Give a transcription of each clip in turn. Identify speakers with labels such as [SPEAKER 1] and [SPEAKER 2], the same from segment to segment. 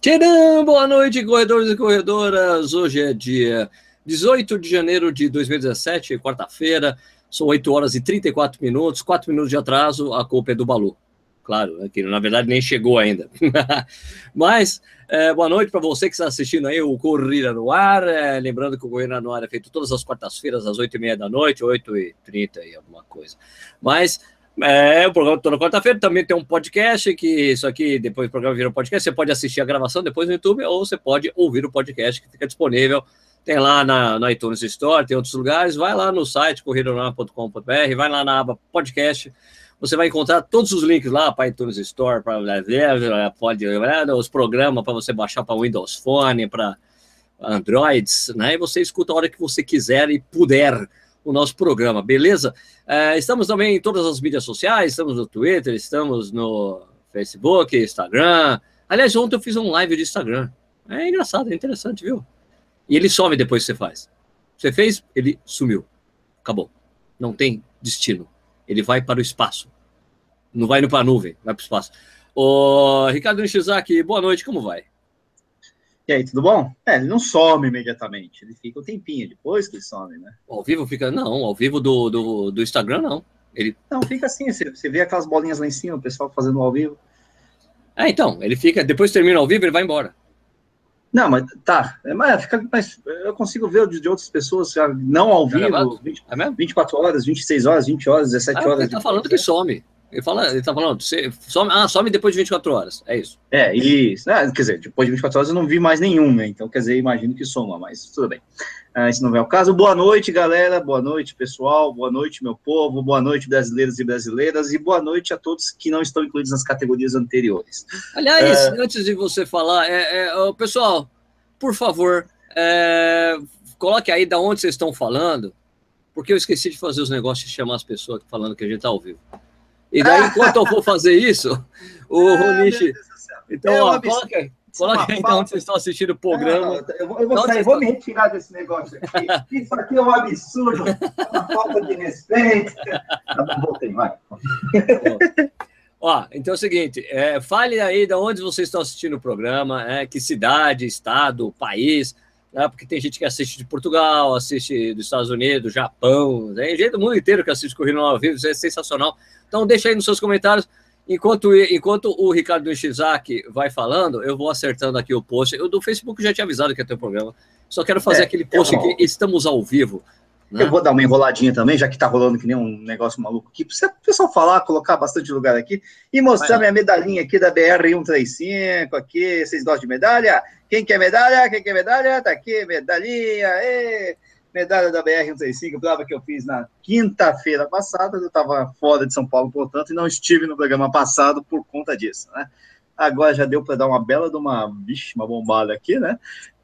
[SPEAKER 1] Tcharam! Boa noite, corredores e corredoras. Hoje é dia 18 de janeiro de 2017, quarta-feira. São 8 horas e 34 minutos, 4 minutos de atraso. A culpa é do Balu. Claro, né, que na verdade nem chegou ainda. Mas é, boa noite para você que está assistindo aí o Corrida no Ar. É, lembrando que o Corrida no Ar é feito todas as quartas-feiras, às 8h30 da noite, 8h30 e alguma coisa. Mas é, o programa toda quarta-feira também tem um podcast, que isso aqui, depois do programa vira um podcast, você pode assistir a gravação depois no YouTube, ou você pode ouvir o podcast que fica disponível. Tem lá na, na iTunes Store, tem outros lugares. Vai lá no site corridonar.com.br, vai lá na aba podcast. Você vai encontrar todos os links lá para iTunes Store, para pode os programas para você baixar para Windows Phone, para Androids, né? E você escuta a hora que você quiser e puder o nosso programa, beleza? É, estamos também em todas as mídias sociais, estamos no Twitter, estamos no Facebook, Instagram. Aliás, ontem eu fiz um live de Instagram. É engraçado, é interessante, viu? E ele some depois que você faz. Você fez, ele sumiu. Acabou. Não tem destino. Ele vai para o espaço. Não vai para a nuvem, vai para o espaço. Ô, Ricardo Nishizaki, boa noite, como vai?
[SPEAKER 2] E aí, tudo bom? É, ele não some imediatamente, ele fica um tempinho depois que ele some, né?
[SPEAKER 1] Ao vivo fica. Não, ao vivo do, do, do Instagram, não. Ele...
[SPEAKER 2] Não, fica assim, você, você vê aquelas bolinhas lá em cima, o pessoal fazendo ao vivo.
[SPEAKER 1] É, então, ele fica. Depois termina ao vivo, ele vai embora.
[SPEAKER 2] Não, mas tá. É, mas, fica, mas eu consigo ver de, de outras pessoas, já, não ao tá vivo, 20, é 24 horas, 26 horas, 20 horas, 17 ah, horas.
[SPEAKER 1] Ele tá falando que some. Ele fala, ele tá falando, você some, ah, some depois de 24 horas, é isso.
[SPEAKER 2] É, isso. Ah, quer dizer, depois de 24 horas eu não vi mais nenhum, né? Então, quer dizer, imagino que soma, mas tudo bem. Ah, esse não é o caso. Boa noite, galera. Boa noite, pessoal. Boa noite, meu povo. Boa noite, brasileiros e brasileiras. E boa noite a todos que não estão incluídos nas categorias anteriores.
[SPEAKER 1] Aliás, é... antes de você falar, é, é, pessoal, por favor, é, coloque aí da onde vocês estão falando, porque eu esqueci de fazer os negócios de chamar as pessoas falando que a gente está ao vivo. E daí, enquanto eu vou fazer isso, o ah, Ronishi. Então, é ó, coloca, coloca aí então onde vocês estão assistindo o programa. Não, não,
[SPEAKER 2] eu vou, eu vou, sair, vou me retirar desse negócio aqui. Isso aqui é um absurdo, uma falta de respeito. Tá voltei, vai.
[SPEAKER 1] Ó, então é o seguinte, é, fale aí de onde vocês estão assistindo o programa, é, que cidade, estado, país, né, porque tem gente que assiste de Portugal, assiste dos Estados Unidos, Japão, tem gente do mundo inteiro que assiste Corrida ao Vivo, isso é sensacional. Então deixa aí nos seus comentários. Enquanto, enquanto o Ricardo Nishizaki vai falando, eu vou acertando aqui o post. Eu do Facebook já tinha avisado que ia ter um programa. Só quero fazer é, aquele post aqui. Estamos ao vivo.
[SPEAKER 2] Né? Eu vou dar uma enroladinha também, já que tá rolando que nem um negócio maluco aqui. Para o pessoal falar, colocar bastante lugar aqui e mostrar minha medalhinha aqui da BR-135 aqui. Vocês gostam de medalha? Quem quer medalha? Quem quer medalha? Tá aqui, medalhinha. Ê! Medalha da BR-135, prova que eu fiz na quinta-feira passada, eu estava fora de São Paulo, portanto, e não estive no programa passado por conta disso, né? Agora já deu para dar uma bela de uma, bicho, uma bombada aqui, né?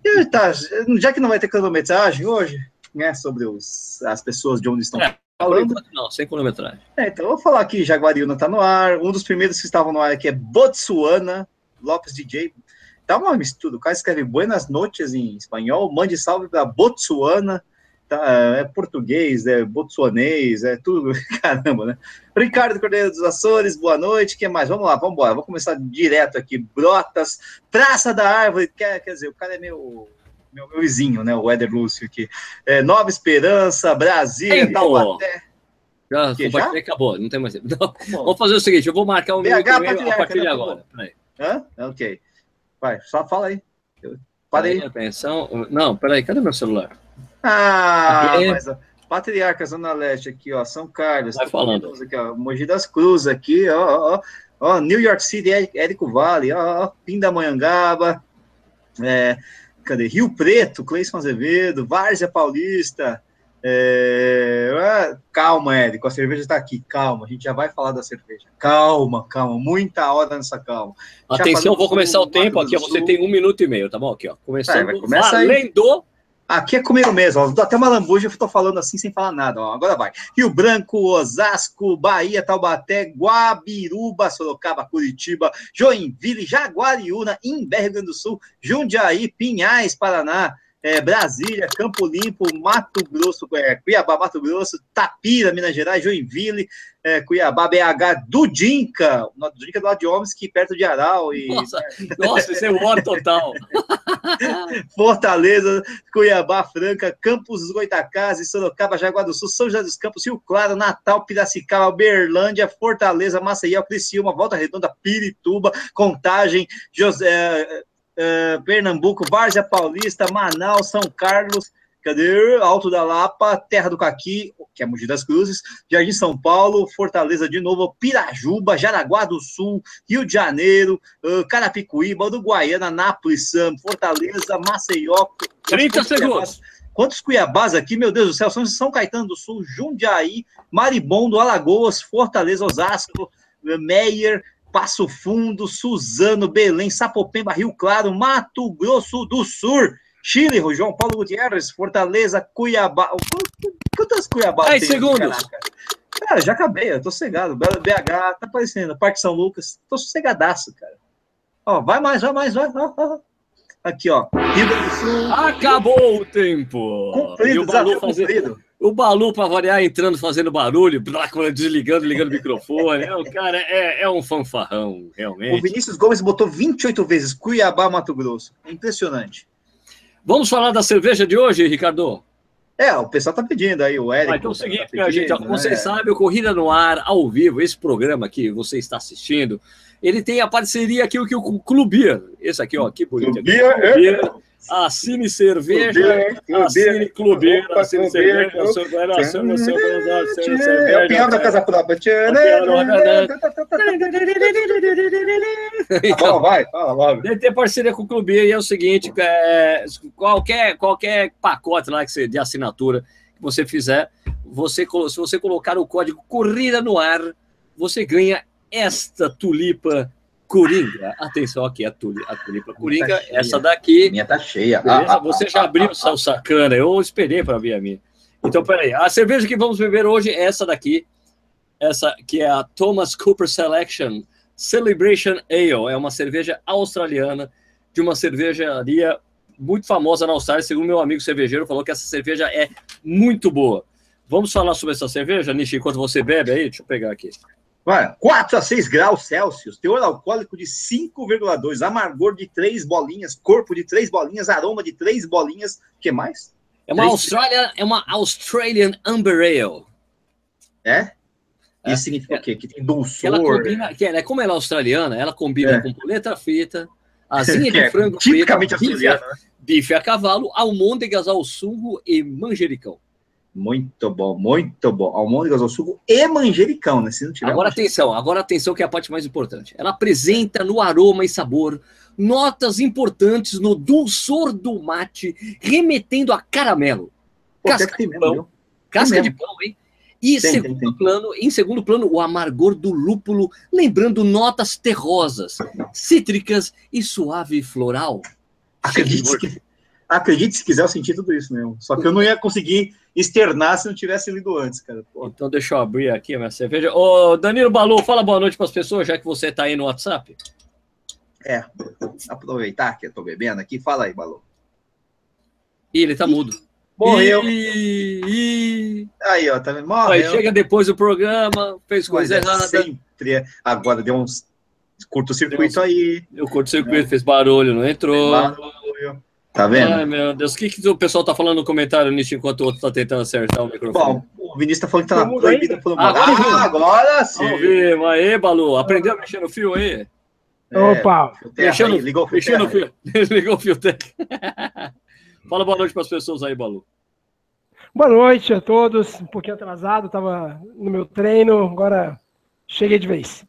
[SPEAKER 2] E tá, já que não vai ter cronometragem hoje, né, sobre os, as pessoas de onde estão é, falando.
[SPEAKER 1] Não, sem cronometragem.
[SPEAKER 2] É, então eu vou falar aqui, Jaguariúna está no ar, um dos primeiros que estavam no ar aqui é Botsuana, Lopes DJ, tá uma mistura, o cara escreve Buenas noches em espanhol, mande salve para Botsuana, tá, é português, é botsuanês, é tudo, caramba, né? Ricardo Cordeiro dos Açores, boa noite, que mais? Vamos lá, vamos embora, vou começar direto aqui, Brotas, Praça da Árvore, quer, quer dizer, o cara é meu, meu, meu vizinho, né, o Éder Lúcio aqui, é, Nova Esperança, Brasília,
[SPEAKER 1] então, Taubaté... Já, que, já? acabou, não tem mais tempo. Não, vamos fazer o seguinte, eu vou marcar o meu e-mail a partir de agora.
[SPEAKER 2] Hã? Ok. Vai, só fala aí.
[SPEAKER 1] Para aí. Atenção. Não, peraí, cadê meu celular?
[SPEAKER 2] Ah, é... mas Patriarca, Zona Leste, aqui, ó, São Carlos.
[SPEAKER 1] Vai falando.
[SPEAKER 2] Aqui, ó, Mogi das Cruzes, aqui, ó, ó, ó, New York City, Érico Vale, ó, ó Pindamonhangaba, é, cadê? Rio Preto, Cleison Azevedo, Várzea Paulista, é... calma, Érico, a cerveja está aqui, calma, a gente já vai falar da cerveja. Calma, calma, muita hora nessa calma.
[SPEAKER 1] Atenção, vou começar o tempo aqui, você tem um minuto e meio, tá bom? Aqui, ó, começando,
[SPEAKER 2] vai, valendo... Aí. Aqui é comigo mesmo, ó. até uma lambuja, eu tô falando assim sem falar nada, ó. Agora vai. Rio Branco, Osasco, Bahia, Taubaté, Guabiruba, Sorocaba, Curitiba, Joinville, Jaguariúna, Imbé, Rio Grande do Sul, Jundiaí, Pinhais, Paraná, é, Brasília, Campo Limpo, Mato Grosso, é, Cuiabá, Mato Grosso, Tapira, Minas Gerais, Joinville, é, Cuiabá, BH, Dudinca, Dudinca do lado de Homens, que perto de Aral. E,
[SPEAKER 1] nossa, nossa, isso é o total.
[SPEAKER 2] Fortaleza, Cuiabá, Franca, Campos dos Goitacazes, Sorocaba, Jaguar do Sul, São José dos Campos, Rio Claro, Natal, Piracicaba, Berlândia, Fortaleza, Maceió, Criciúma, Volta Redonda, Pirituba, Contagem, José uh, Pernambuco, Várzea Paulista, Manaus, São Carlos, cadê? Alto da Lapa, Terra do Caqui, que é Mogi das Cruzes, Jardim São Paulo, Fortaleza de novo, Pirajuba, Jaraguá do Sul, Rio de Janeiro, uh, Carapicuíba, Uruguaiana, Nápoles, Sam, Fortaleza, Maceió.
[SPEAKER 1] 30 segundos.
[SPEAKER 2] Quantos Cuiabás aqui, meu Deus do céu, são São Caetano do Sul, Jundiaí, Maribondo, Alagoas, Fortaleza, Osasco, Meyer, Passo Fundo, Suzano, Belém, Sapopemba, Rio Claro, Mato Grosso do Sul, Chile, João Paulo Gutierrez, Fortaleza, Cuiabá. Quantas Cuiabá
[SPEAKER 1] 10 segundos.
[SPEAKER 2] Cara, já acabei, eu tô cegado. BH, tá aparecendo. Parque São Lucas, tô sossegadaço, cara. Ó, vai mais, vai mais, vai. vai. Aqui, ó. Rio Grande do Sul.
[SPEAKER 1] Acabou o tempo.
[SPEAKER 2] Cumprido, e o fazendo, cumprido.
[SPEAKER 1] O Balu, para variar, entrando, fazendo barulho, desligando, ligando o microfone. É, o cara é, é um fanfarrão, realmente.
[SPEAKER 2] O Vinícius Gomes botou 28 vezes Cuiabá, Mato Grosso. Impressionante.
[SPEAKER 1] Vamos falar da cerveja de hoje, Ricardo?
[SPEAKER 2] É, o pessoal tá pedindo aí, o Eric. Ah,
[SPEAKER 1] então é o seguinte, tá pedindo, gente, como né? vocês sabem, o Corrida no Ar, ao vivo, esse programa que você está assistindo, ele tem a parceria aqui com o Clubir. Esse aqui, ó, que bonito. Clubir, é? Assine cerveja, assine clube, assine cerveja, assine cerveja. É o piano da Casa Própria. Então, vai, fala logo. Ele tem parceria com o clube e é o seguinte, é, qualquer, qualquer pacote lá que você, de assinatura que você fizer, você, se você colocar o código Corrida no Ar, você ganha esta tulipa Coringa. Atenção aqui, a, tulipa, a tulipa Coringa, tá essa daqui.
[SPEAKER 2] A minha tá cheia.
[SPEAKER 1] Ah, você ah, já abriu o seu sacana, eu esperei para ver a minha. Então, peraí, a cerveja que vamos beber hoje é essa daqui, essa que é a Thomas Cooper Selection Celebration Ale. É uma cerveja australiana de uma cervejaria muito famosa na Austrália. Segundo meu amigo cervejeiro, falou que essa cerveja é muito boa. Vamos falar sobre essa cerveja, Nishi, enquanto você bebe aí? Deixa eu pegar aqui.
[SPEAKER 2] Vai, 4 a 6 graus Celsius, teor alcoólico de 5,2, amargor de 3 bolinhas, corpo de 3 bolinhas, aroma de 3 bolinhas. O que mais?
[SPEAKER 1] É uma, Austrália, é uma Australian Amber Ale.
[SPEAKER 2] É? é? Isso significa é, o quê? Que tem dulçor?
[SPEAKER 1] Ela combina, que ela, como ela é australiana, ela combina é. com polenta frita, asinha de é frango
[SPEAKER 2] tipicamente frita, bife,
[SPEAKER 1] a, né? bife a cavalo, almôndegas ao sugo e manjericão.
[SPEAKER 2] Muito bom, muito bom. Almôndegas ao suco e manjericão, né? Se não tiver
[SPEAKER 1] agora atenção, agora atenção que é a parte mais importante. Ela apresenta no aroma e sabor notas importantes no dulçor do mate, remetendo a caramelo. Pô, casca de pão. Mesmo, casca de pão, hein? E tem, segundo tem, tem. plano, em segundo plano, o amargor do lúpulo, lembrando notas terrosas, cítricas e suave floral.
[SPEAKER 2] Acredite, acredite se quiser, eu senti tudo isso mesmo. Só que eu não ia conseguir externar se não tivesse lido antes, cara.
[SPEAKER 1] Pô. Então deixa eu abrir aqui a minha cerveja. Ô, Danilo Balu, fala boa noite para as pessoas, já que você está aí no WhatsApp.
[SPEAKER 2] É, aproveitar que eu estou bebendo aqui, fala aí, Balu.
[SPEAKER 1] Ih, ele tá mudo.
[SPEAKER 2] Morreu.
[SPEAKER 1] Ih,
[SPEAKER 2] Aí, ó, tá? Morreu. Aí
[SPEAKER 1] chega depois do programa, fez coisa Mas errada.
[SPEAKER 2] É sempre. É. Agora deu uns curto-circuito aí.
[SPEAKER 1] O curto-circuito, é. fez barulho, não entrou. Barulho.
[SPEAKER 2] Tá vendo?
[SPEAKER 1] Ai, meu Deus. O que, que o pessoal tá falando no comentário nisso enquanto o outro tá tentando acertar o microfone? Bom,
[SPEAKER 2] o Vinícius tá falando que tá proibido por ah, agora, ah, agora sim. Vamos
[SPEAKER 1] ver. Aê, Balu. Aprendeu a mexer no fio aí?
[SPEAKER 3] É, Opa!
[SPEAKER 1] Mexendo, ligou o fio. Mexendo no fio. ligou o fio Fala boa noite para as pessoas aí, Balu.
[SPEAKER 3] Boa noite a todos. Um pouquinho atrasado, tava no meu treino, agora cheguei de vez.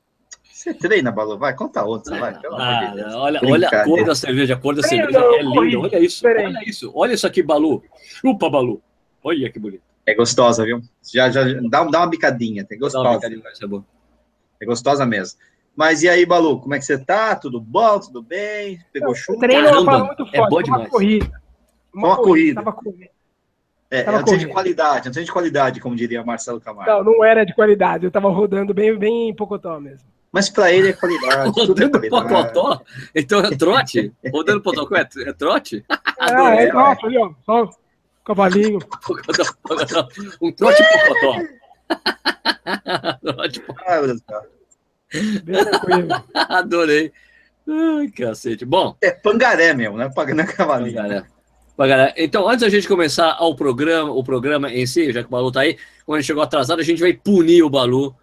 [SPEAKER 2] Você treina, Balu? Vai, conta outra, vai.
[SPEAKER 1] Ah, de Deus. Olha, olha a cor da cerveja, a cor da cerveja é linda. Olha isso, olha isso. Olha isso aqui, Balu. Chupa, Balu. Olha que bonito.
[SPEAKER 2] É gostosa, viu? Já, já dá, dá uma bicadinha, é gostosa. Uma bicadinha, é, bom. é gostosa mesmo. Mas e aí, Balu, como é que você tá? Tudo bom? Tudo bem? Pegou chuva?
[SPEAKER 3] Treino é uma muito forte, é bom demais. uma corrida.
[SPEAKER 2] Uma, uma corrida. Correndo. É, tava antes de qualidade, antes de qualidade, como diria Marcelo Camargo.
[SPEAKER 3] Não, não era de qualidade, eu tava rodando bem, bem em Pocotó mesmo.
[SPEAKER 2] Mas para ele é qualidade.
[SPEAKER 1] Rodando é. Pocotó? Então é trote? Rodando Pocotó é, é trote?
[SPEAKER 3] Ah, é, nossa, ali, ó. Só o cavalinho.
[SPEAKER 1] um trote pocotó. trote
[SPEAKER 2] Ah, meu Deus do céu.
[SPEAKER 3] Bem tranquilo.
[SPEAKER 1] Adorei. Ai, cacete. Bom,
[SPEAKER 2] É pangaré mesmo, né? Pagando a cavalinha.
[SPEAKER 1] galera. Então, antes da gente começar ao programa, o programa em si, já que o Balu tá aí, quando a gente chegou atrasado, a gente vai punir o Balu.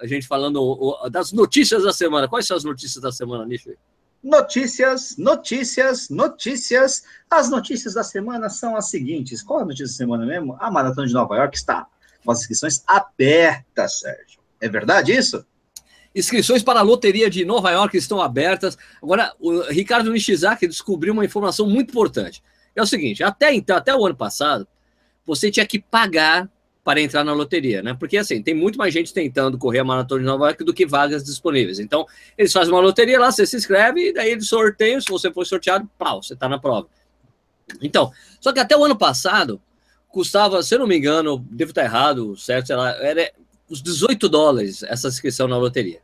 [SPEAKER 1] A gente falando o- das notícias da semana. Quais são as notícias da semana, Nicho?
[SPEAKER 2] Notícias, notícias, notícias. As notícias da semana são as seguintes. Qual é a notícia da semana mesmo? A Maratona de Nova York está com as inscrições abertas, Sérgio. É verdade isso?
[SPEAKER 1] Inscrições para a loteria de Nova York estão abertas. Agora, o Ricardo Nishizaki descobriu uma informação muito importante. É o seguinte: até então, até o ano passado, você tinha que pagar para entrar na loteria, né? Porque assim, tem muito mais gente tentando correr a maratona de Nova York do que vagas disponíveis. Então, eles fazem uma loteria lá, você se inscreve e daí eles sorteiam. Se você for sorteado, pau, você está na prova. Então, só que até o ano passado custava, se eu não me engano, devo estar errado, certo? Sei lá, era os 18 dólares essa inscrição na loteria.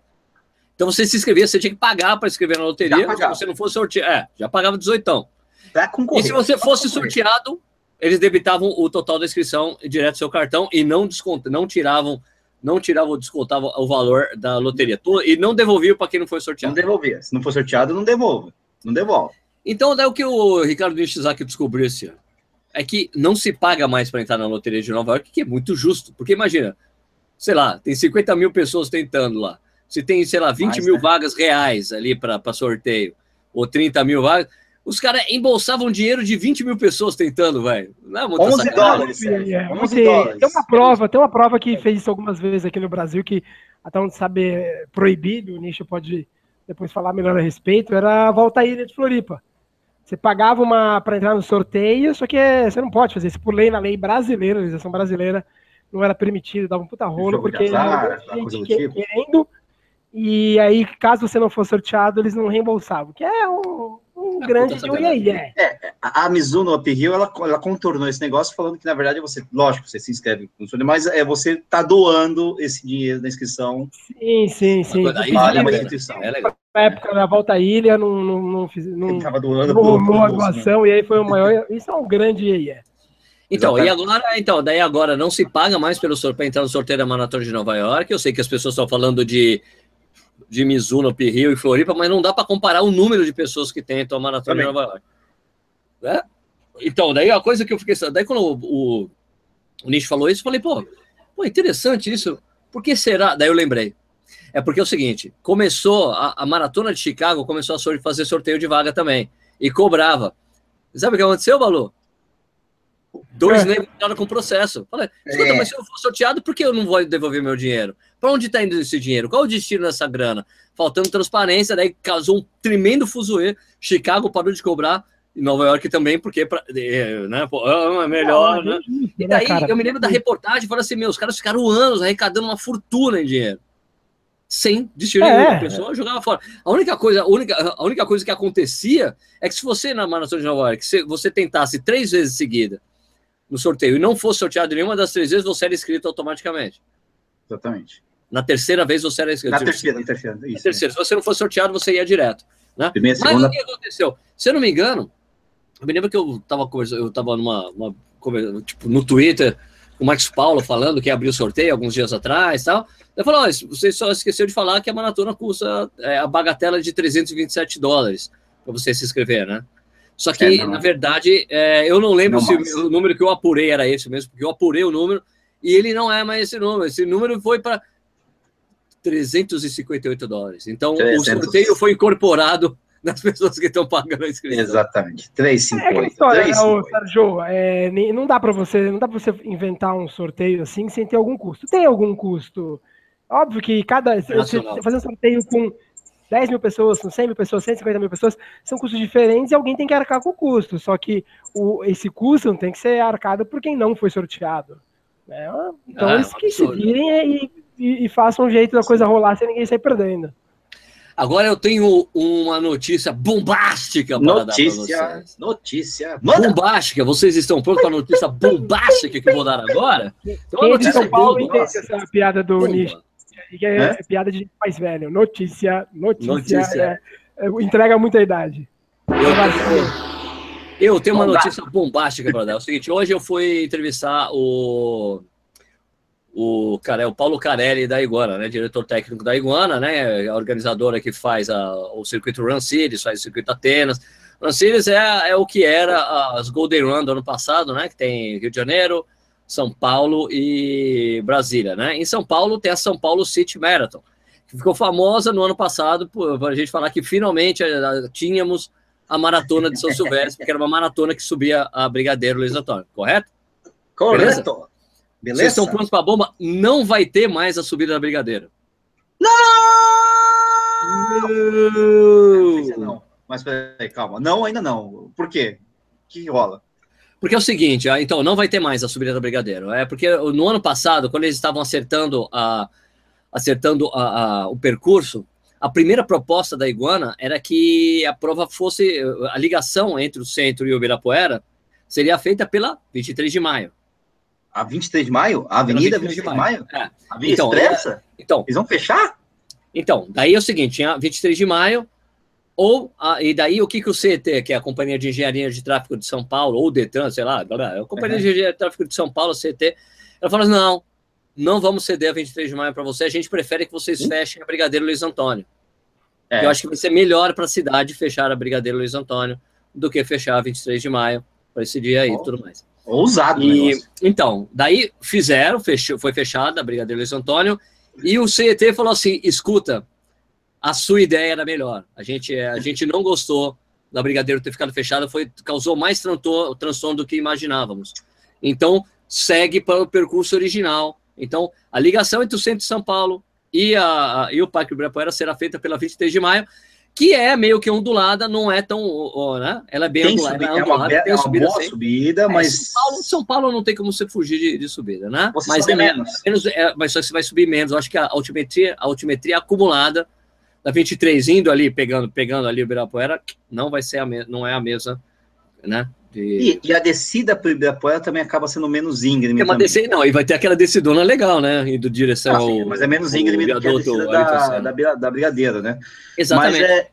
[SPEAKER 1] Então você se inscrevia, você tinha que pagar para inscrever na loteria. Se você não fosse sorteado, é, já pagava 18.
[SPEAKER 2] Para
[SPEAKER 1] E se você fosse sorteado, eles debitavam o total da inscrição direto do seu cartão e não descont... não tiravam, não tiravam, descontavam o valor da loteria e não devolviam para quem não foi
[SPEAKER 2] Não
[SPEAKER 1] sorteado.
[SPEAKER 2] devolvia. Se não for sorteado, não devolve. Não devolve.
[SPEAKER 1] Então, daí o que o Ricardo Nishizaki descobriu esse ano é que não se paga mais para entrar na loteria de Nova York, que é muito justo. Porque imagina, sei lá, tem 50 mil pessoas tentando lá. Se tem, sei lá, 20
[SPEAKER 2] Mais,
[SPEAKER 1] mil
[SPEAKER 2] né?
[SPEAKER 1] vagas reais ali para sorteio, ou 30 mil vagas, os caras embolsavam dinheiro de 20 mil pessoas tentando, velho. Não é muita
[SPEAKER 2] 11
[SPEAKER 1] sacanagem.
[SPEAKER 2] dólares,
[SPEAKER 3] É,
[SPEAKER 2] Sérgio.
[SPEAKER 3] é,
[SPEAKER 2] 11
[SPEAKER 3] tem,
[SPEAKER 2] dólares.
[SPEAKER 3] tem uma prova, tem uma prova que fez isso algumas vezes aqui no Brasil, que até onde sabe é proibido, o Nicho pode depois falar melhor a respeito, era a volta à ilha de Floripa. Você pagava uma para entrar no sorteio, só que é, você não pode fazer isso por lei, na lei brasileira, legislação brasileira, não era permitido, dava um puta rolo, porque
[SPEAKER 2] azar,
[SPEAKER 3] tinha
[SPEAKER 2] coisa do
[SPEAKER 3] gente
[SPEAKER 2] tipo.
[SPEAKER 3] querendo, e aí, caso você não fosse sorteado, eles não reembolsavam, que é um, um
[SPEAKER 1] É
[SPEAKER 3] grande de um iê
[SPEAKER 2] A Mizuno Uphill, ela, ela contornou esse negócio falando que, na verdade, você, lógico, você se inscreve no mas é, você tá doando esse dinheiro da inscrição
[SPEAKER 3] Sim, sim, sim.
[SPEAKER 1] Aí,
[SPEAKER 2] Vale
[SPEAKER 1] é,
[SPEAKER 2] uma
[SPEAKER 1] é,
[SPEAKER 2] instituição.
[SPEAKER 1] é legal.
[SPEAKER 3] na época da volta à ilha, não, não, não, fiz, não,
[SPEAKER 2] Ele tava doando
[SPEAKER 3] não rolou a
[SPEAKER 2] né?
[SPEAKER 3] doação, e aí foi o maior. Isso é um grande iê
[SPEAKER 1] Então, e agora, então, daí agora não se paga mais pelo sorteio para entrar no sorteio da Maratona de Nova York. Eu sei que as pessoas estão falando de, de Mizuno, Rio e Floripa, mas não dá para comparar o número de pessoas que tentam a Maratona de
[SPEAKER 2] Também.
[SPEAKER 1] Nova York. Né? Então, daí a coisa que eu fiquei. Daí quando o, o, o Nish falou isso, eu falei, pô, pô, interessante isso. Por que será? Daí eu lembrei. É porque é o seguinte: começou a, a maratona de Chicago, começou a fazer sorteio de vaga também. E cobrava. Sabe o que aconteceu, Balu? Dois
[SPEAKER 3] É.
[SPEAKER 1] negros entraram com processo. Falei, escuta,
[SPEAKER 2] É.
[SPEAKER 1] mas se eu for sorteado, por que eu não vou devolver meu dinheiro? Para onde está indo esse dinheiro? Qual o destino dessa grana? Faltando transparência, daí causou um tremendo fuzuê. Chicago parou de cobrar, e Nova York também, porque pra, é, né, pô, é melhor, né? E daí eu me lembro da reportagem, falando assim, meu, os caras ficaram anos arrecadando uma fortuna em dinheiro. Sem destino
[SPEAKER 3] É.
[SPEAKER 1] nenhum. A pessoa jogava fora. A única coisa, a única, a única coisa que acontecia é que se você, na Maratona de Nova York, se você tentasse três vezes seguida no sorteio e não fosse sorteado nenhuma das três vezes, você era inscrito automaticamente.
[SPEAKER 2] Exatamente.
[SPEAKER 1] Na terceira vez você era inscrito.
[SPEAKER 2] Na terceira, na terceira.
[SPEAKER 1] Na
[SPEAKER 2] Isso.
[SPEAKER 1] terceira. Se você não fosse sorteado, você ia direto. Né?
[SPEAKER 2] Primeira,
[SPEAKER 1] Mas
[SPEAKER 2] segunda.
[SPEAKER 1] o que aconteceu? Se eu não me engano, eu me lembro que eu estava eu tava numa, uma, tipo, no Twitter, com o Marcos Paulo falando que abriu sorteio alguns dias atrás e tal. Ele falou: "Ó, você só esqueceu de falar que a maratona custa é, a bagatela de 327 dólares para você se inscrever, né? Só que,
[SPEAKER 2] É,
[SPEAKER 1] na verdade, é, eu não lembro
[SPEAKER 2] Não
[SPEAKER 1] se
[SPEAKER 2] mais.
[SPEAKER 1] o número que eu apurei era esse mesmo, porque eu apurei o número e ele não é mais esse número. Esse número foi para 358 dólares. Então, o
[SPEAKER 2] 300.
[SPEAKER 1] sorteio foi incorporado nas pessoas que estão pagando a inscrição.
[SPEAKER 2] Exatamente.
[SPEAKER 3] É aquela
[SPEAKER 2] 358.
[SPEAKER 3] história, né, ô,
[SPEAKER 2] 358.
[SPEAKER 3] Sérgio, é, não dá para você, não dá para você inventar um sorteio assim sem ter algum custo. Tem algum custo? Óbvio que cada você um sorteio com 10 mil pessoas, com 100 mil pessoas, 150 mil pessoas, são custos diferentes e alguém tem que arcar com o custo. Só que o, esse custo não tem que ser arcado por quem não foi sorteado. né? Então
[SPEAKER 1] Ah,
[SPEAKER 3] eles que se virem e, e- e façam um jeito da coisa rolar sem ninguém sair perdendo.
[SPEAKER 1] Agora eu tenho uma notícia bombástica para
[SPEAKER 2] Notícia,
[SPEAKER 1] dar para vocês.
[SPEAKER 2] notícia. Manda!
[SPEAKER 1] Bombástica, vocês estão prontos para a notícia bombástica que eu vou dar agora? Então, a
[SPEAKER 3] Quem é de
[SPEAKER 1] notícia
[SPEAKER 3] São Paulo entende essa piada do
[SPEAKER 1] Bomba.
[SPEAKER 3] Que é,
[SPEAKER 2] Hã?
[SPEAKER 3] piada de mais velho. Notícia, notícia.
[SPEAKER 1] Notícia.
[SPEAKER 3] é- é- entrega muita idade.
[SPEAKER 1] Eu tenho, Eu tenho uma notícia bombástica para dar. É o seguinte, hoje eu fui entrevistar o o cara é o Paulo Carelli da Iguana, né, diretor técnico da Iguana, né, a organizadora que faz a, o circuito Run Cities, faz o circuito Atenas. Run Cities é, é o que era as Golden Run do ano passado, né, que tem Rio de Janeiro, São Paulo e Brasília, né. Em São Paulo tem a São Paulo City Marathon, que ficou famosa no ano passado para a gente falar que finalmente eh, tínhamos a maratona de São Silvestre, que era uma maratona que subia a Brigadeiro Luiz Antônio, correto?
[SPEAKER 2] Correto. Beleza?
[SPEAKER 1] Beleza? Vocês estão prontos para a bomba? Não vai ter mais a subida da Brigadeiro.
[SPEAKER 2] Não! Não! Mas peraí, calma. Não, ainda não. Por quê? O que rola?
[SPEAKER 1] Porque é o seguinte, ah, então, não vai ter mais a subida da Brigadeiro. É porque no ano passado, quando eles estavam acertando a, acertando a, a, o percurso, a primeira proposta da Iguana era que a prova fosse a ligação entre o centro e o Ibirapuera seria feita pela 23 de maio.
[SPEAKER 2] A 23 de maio? A Avenida 23 de maio? maio? É. A Via então, Expressa? É, então, Eles vão fechar?
[SPEAKER 1] Então, daí é o seguinte, tinha 23 de maio, ou, a, e daí o que, que o CET, que é a Companhia de Engenharia de Tráfego de São Paulo, ou DETRAN, sei lá, a Companhia uhum. de Engenharia de Tráfego de São Paulo, CET, ela falou assim, não, não vamos ceder a 23 de maio para você, a gente prefere que vocês fechem a Brigadeiro Luiz Antônio. É. Eu acho que vai ser melhor para a cidade fechar a Brigadeiro Luiz Antônio do que fechar a 23 de maio para esse dia aí e tudo mais.
[SPEAKER 2] Ousado,
[SPEAKER 1] e, Então, daí fizeram, fechou, foi fechada a Brigadeiro Luiz Antônio, e o CET falou assim: escuta, a sua ideia era melhor. A gente, a gente não gostou da Brigadeiro ter ficado fechada, foi, causou mais transtorno do que imaginávamos. Então, segue para o percurso original. Então, a ligação entre o centro de São Paulo e, a, a e o Parque Ibirapuera será feita pela 23 de maio, que é meio que ondulada, não é tão, né? Ela é bem tem ondulada, subida, é, ondulada,
[SPEAKER 2] é uma, tem é uma subida, boa subida, é, mas
[SPEAKER 1] São Paulo, São Paulo, não tem como você fugir de, de subida, né?
[SPEAKER 2] Você
[SPEAKER 1] mas
[SPEAKER 2] é menos,
[SPEAKER 1] menos é, mas só que você vai subir menos. Eu acho que a altimetria, a altimetria acumulada da 23 indo ali, pegando, pegando ali o Ibirapuera, não vai ser a não é a mesma, né?
[SPEAKER 2] De... E, e, a descida para o Ibirapuera também acaba sendo menos íngreme.
[SPEAKER 1] É uma descida, não, e vai ter aquela descidona legal, né? Indo direção ah, sim,
[SPEAKER 2] ao. Mas é menos íngreme do que a descida da, da, da Brigadeira, né?
[SPEAKER 1] Exatamente. Mas é,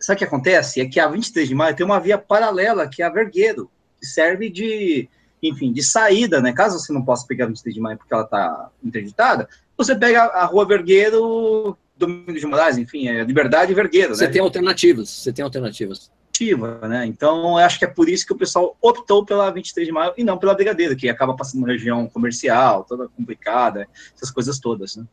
[SPEAKER 2] sabe o que acontece? É que a 23 de maio tem uma via paralela, que é a Vergueiro, que serve de, enfim, de saída, né? Caso você não possa pegar a 23 de maio porque ela está interditada, você pega a rua Vergueiro, Domingos de Moraes, enfim, é Liberdade e Vergueiro,
[SPEAKER 1] Você né? tem alternativas, você tem alternativas
[SPEAKER 2] né? Então, acho que é por isso que o pessoal optou pela 23 de maio e não pela Brigadeiro, que acaba passando uma região comercial, toda complicada, essas coisas todas, né?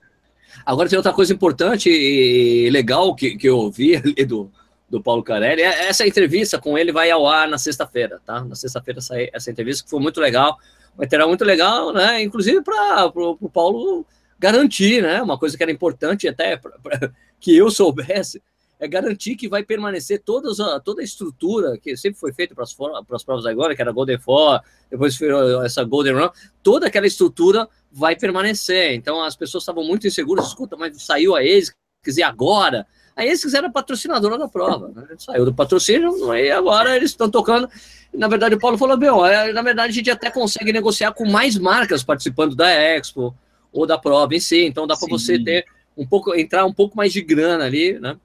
[SPEAKER 1] Agora tem outra coisa importante e legal que, que eu ouvi ali do, do Paulo Carelli. É, essa entrevista com ele vai ao ar na sexta-feira, tá? Na sexta-feira sai essa entrevista que foi muito legal. Vai ter muito legal, né? Inclusive para o Paulo garantir, né? Uma coisa que era importante até pra, pra, que eu soubesse é garantir que vai permanecer todas a, toda a estrutura que sempre foi feita para as provas agora, que era Golden Four, depois foi essa Golden Run, toda aquela estrutura vai permanecer. Então as pessoas estavam muito inseguras, escuta, mas saiu a ASICS e agora? A ASICS era patrocinadora da prova, né? saiu do patrocínio e agora eles estão tocando. Na verdade, o Paulo falou, meu, é, na verdade a gente até consegue negociar com mais marcas participando da Expo ou da prova em si, então dá para você ter um pouco, entrar um pouco mais de grana ali, né?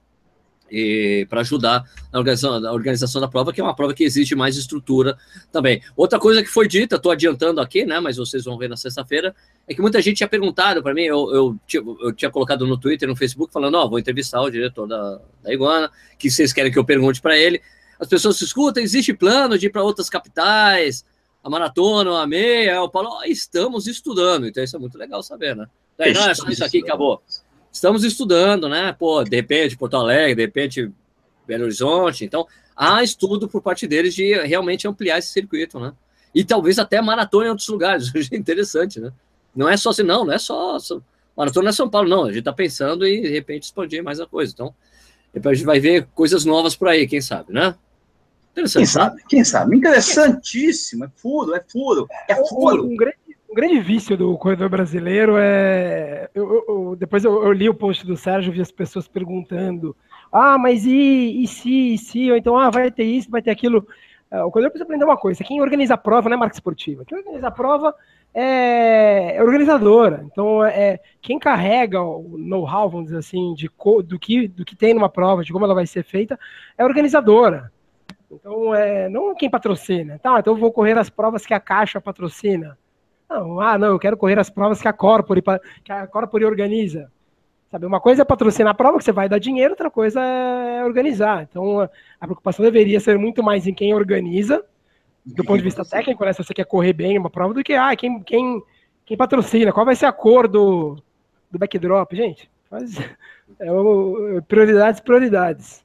[SPEAKER 1] para ajudar na organização, na organização da prova, que é uma prova que exige mais estrutura também. Outra coisa que foi dita, estou adiantando aqui, né, mas vocês vão ver na sexta-feira, é que muita gente tinha perguntado para mim, eu, eu, tinha, eu, tinha, colocado no Twitter, no Facebook, falando, ó, oh, vou entrevistar o diretor da, da Iguana, que vocês querem que eu pergunte para ele. As pessoas se escutam, existe plano de ir para outras capitais, a maratona, a meia, o Paulo, estamos estudando, então isso é muito legal saber, né? Daí, não é só isso aqui, acabou estamos estudando, né? Pô, de repente Porto Alegre, de repente Belo Horizonte. Então, há estudo por parte deles de realmente ampliar esse circuito, né? E talvez até maratona em outros lugares. É interessante, né? Não é só assim, não, não é só. só maratona é São Paulo, não. A gente está pensando em, de repente, expandir mais a coisa. Então, depois a gente vai ver coisas novas por aí, quem sabe, né?
[SPEAKER 2] Quem sabe? Quem sabe? Interessantíssimo. É furo, é furo. É furo.
[SPEAKER 3] Um, um grande um grande vício do corredor brasileiro é. Eu, eu, depois eu, eu, li o post do Sérgio, vi as pessoas perguntando: ah, mas e, e se, e se? Ou então, ah, vai ter isso, vai ter aquilo. É, o corredor precisa aprender uma coisa: quem organiza a prova não é marca esportiva. Quem organiza a prova é, é organizadora. Então, é, quem carrega o know-how, vamos dizer assim, de, do, que, do que tem numa prova, de como ela vai ser feita, é organizadora. Então, é, não quem patrocina. Tá, então eu vou correr as provas que a Caixa patrocina. Não, ah, não, eu quero correr as provas que a Corpore, que a Corpore organiza. Sabe, uma coisa é patrocinar a prova, que você vai dar dinheiro, outra coisa é organizar. Então, a preocupação deveria ser muito mais em quem organiza, do ponto de vista técnico, né? Se você quer correr bem uma prova, do que, ah, quem, quem, quem patrocina, qual vai ser a cor do, do backdrop, gente? Faz, é o, prioridades, prioridades.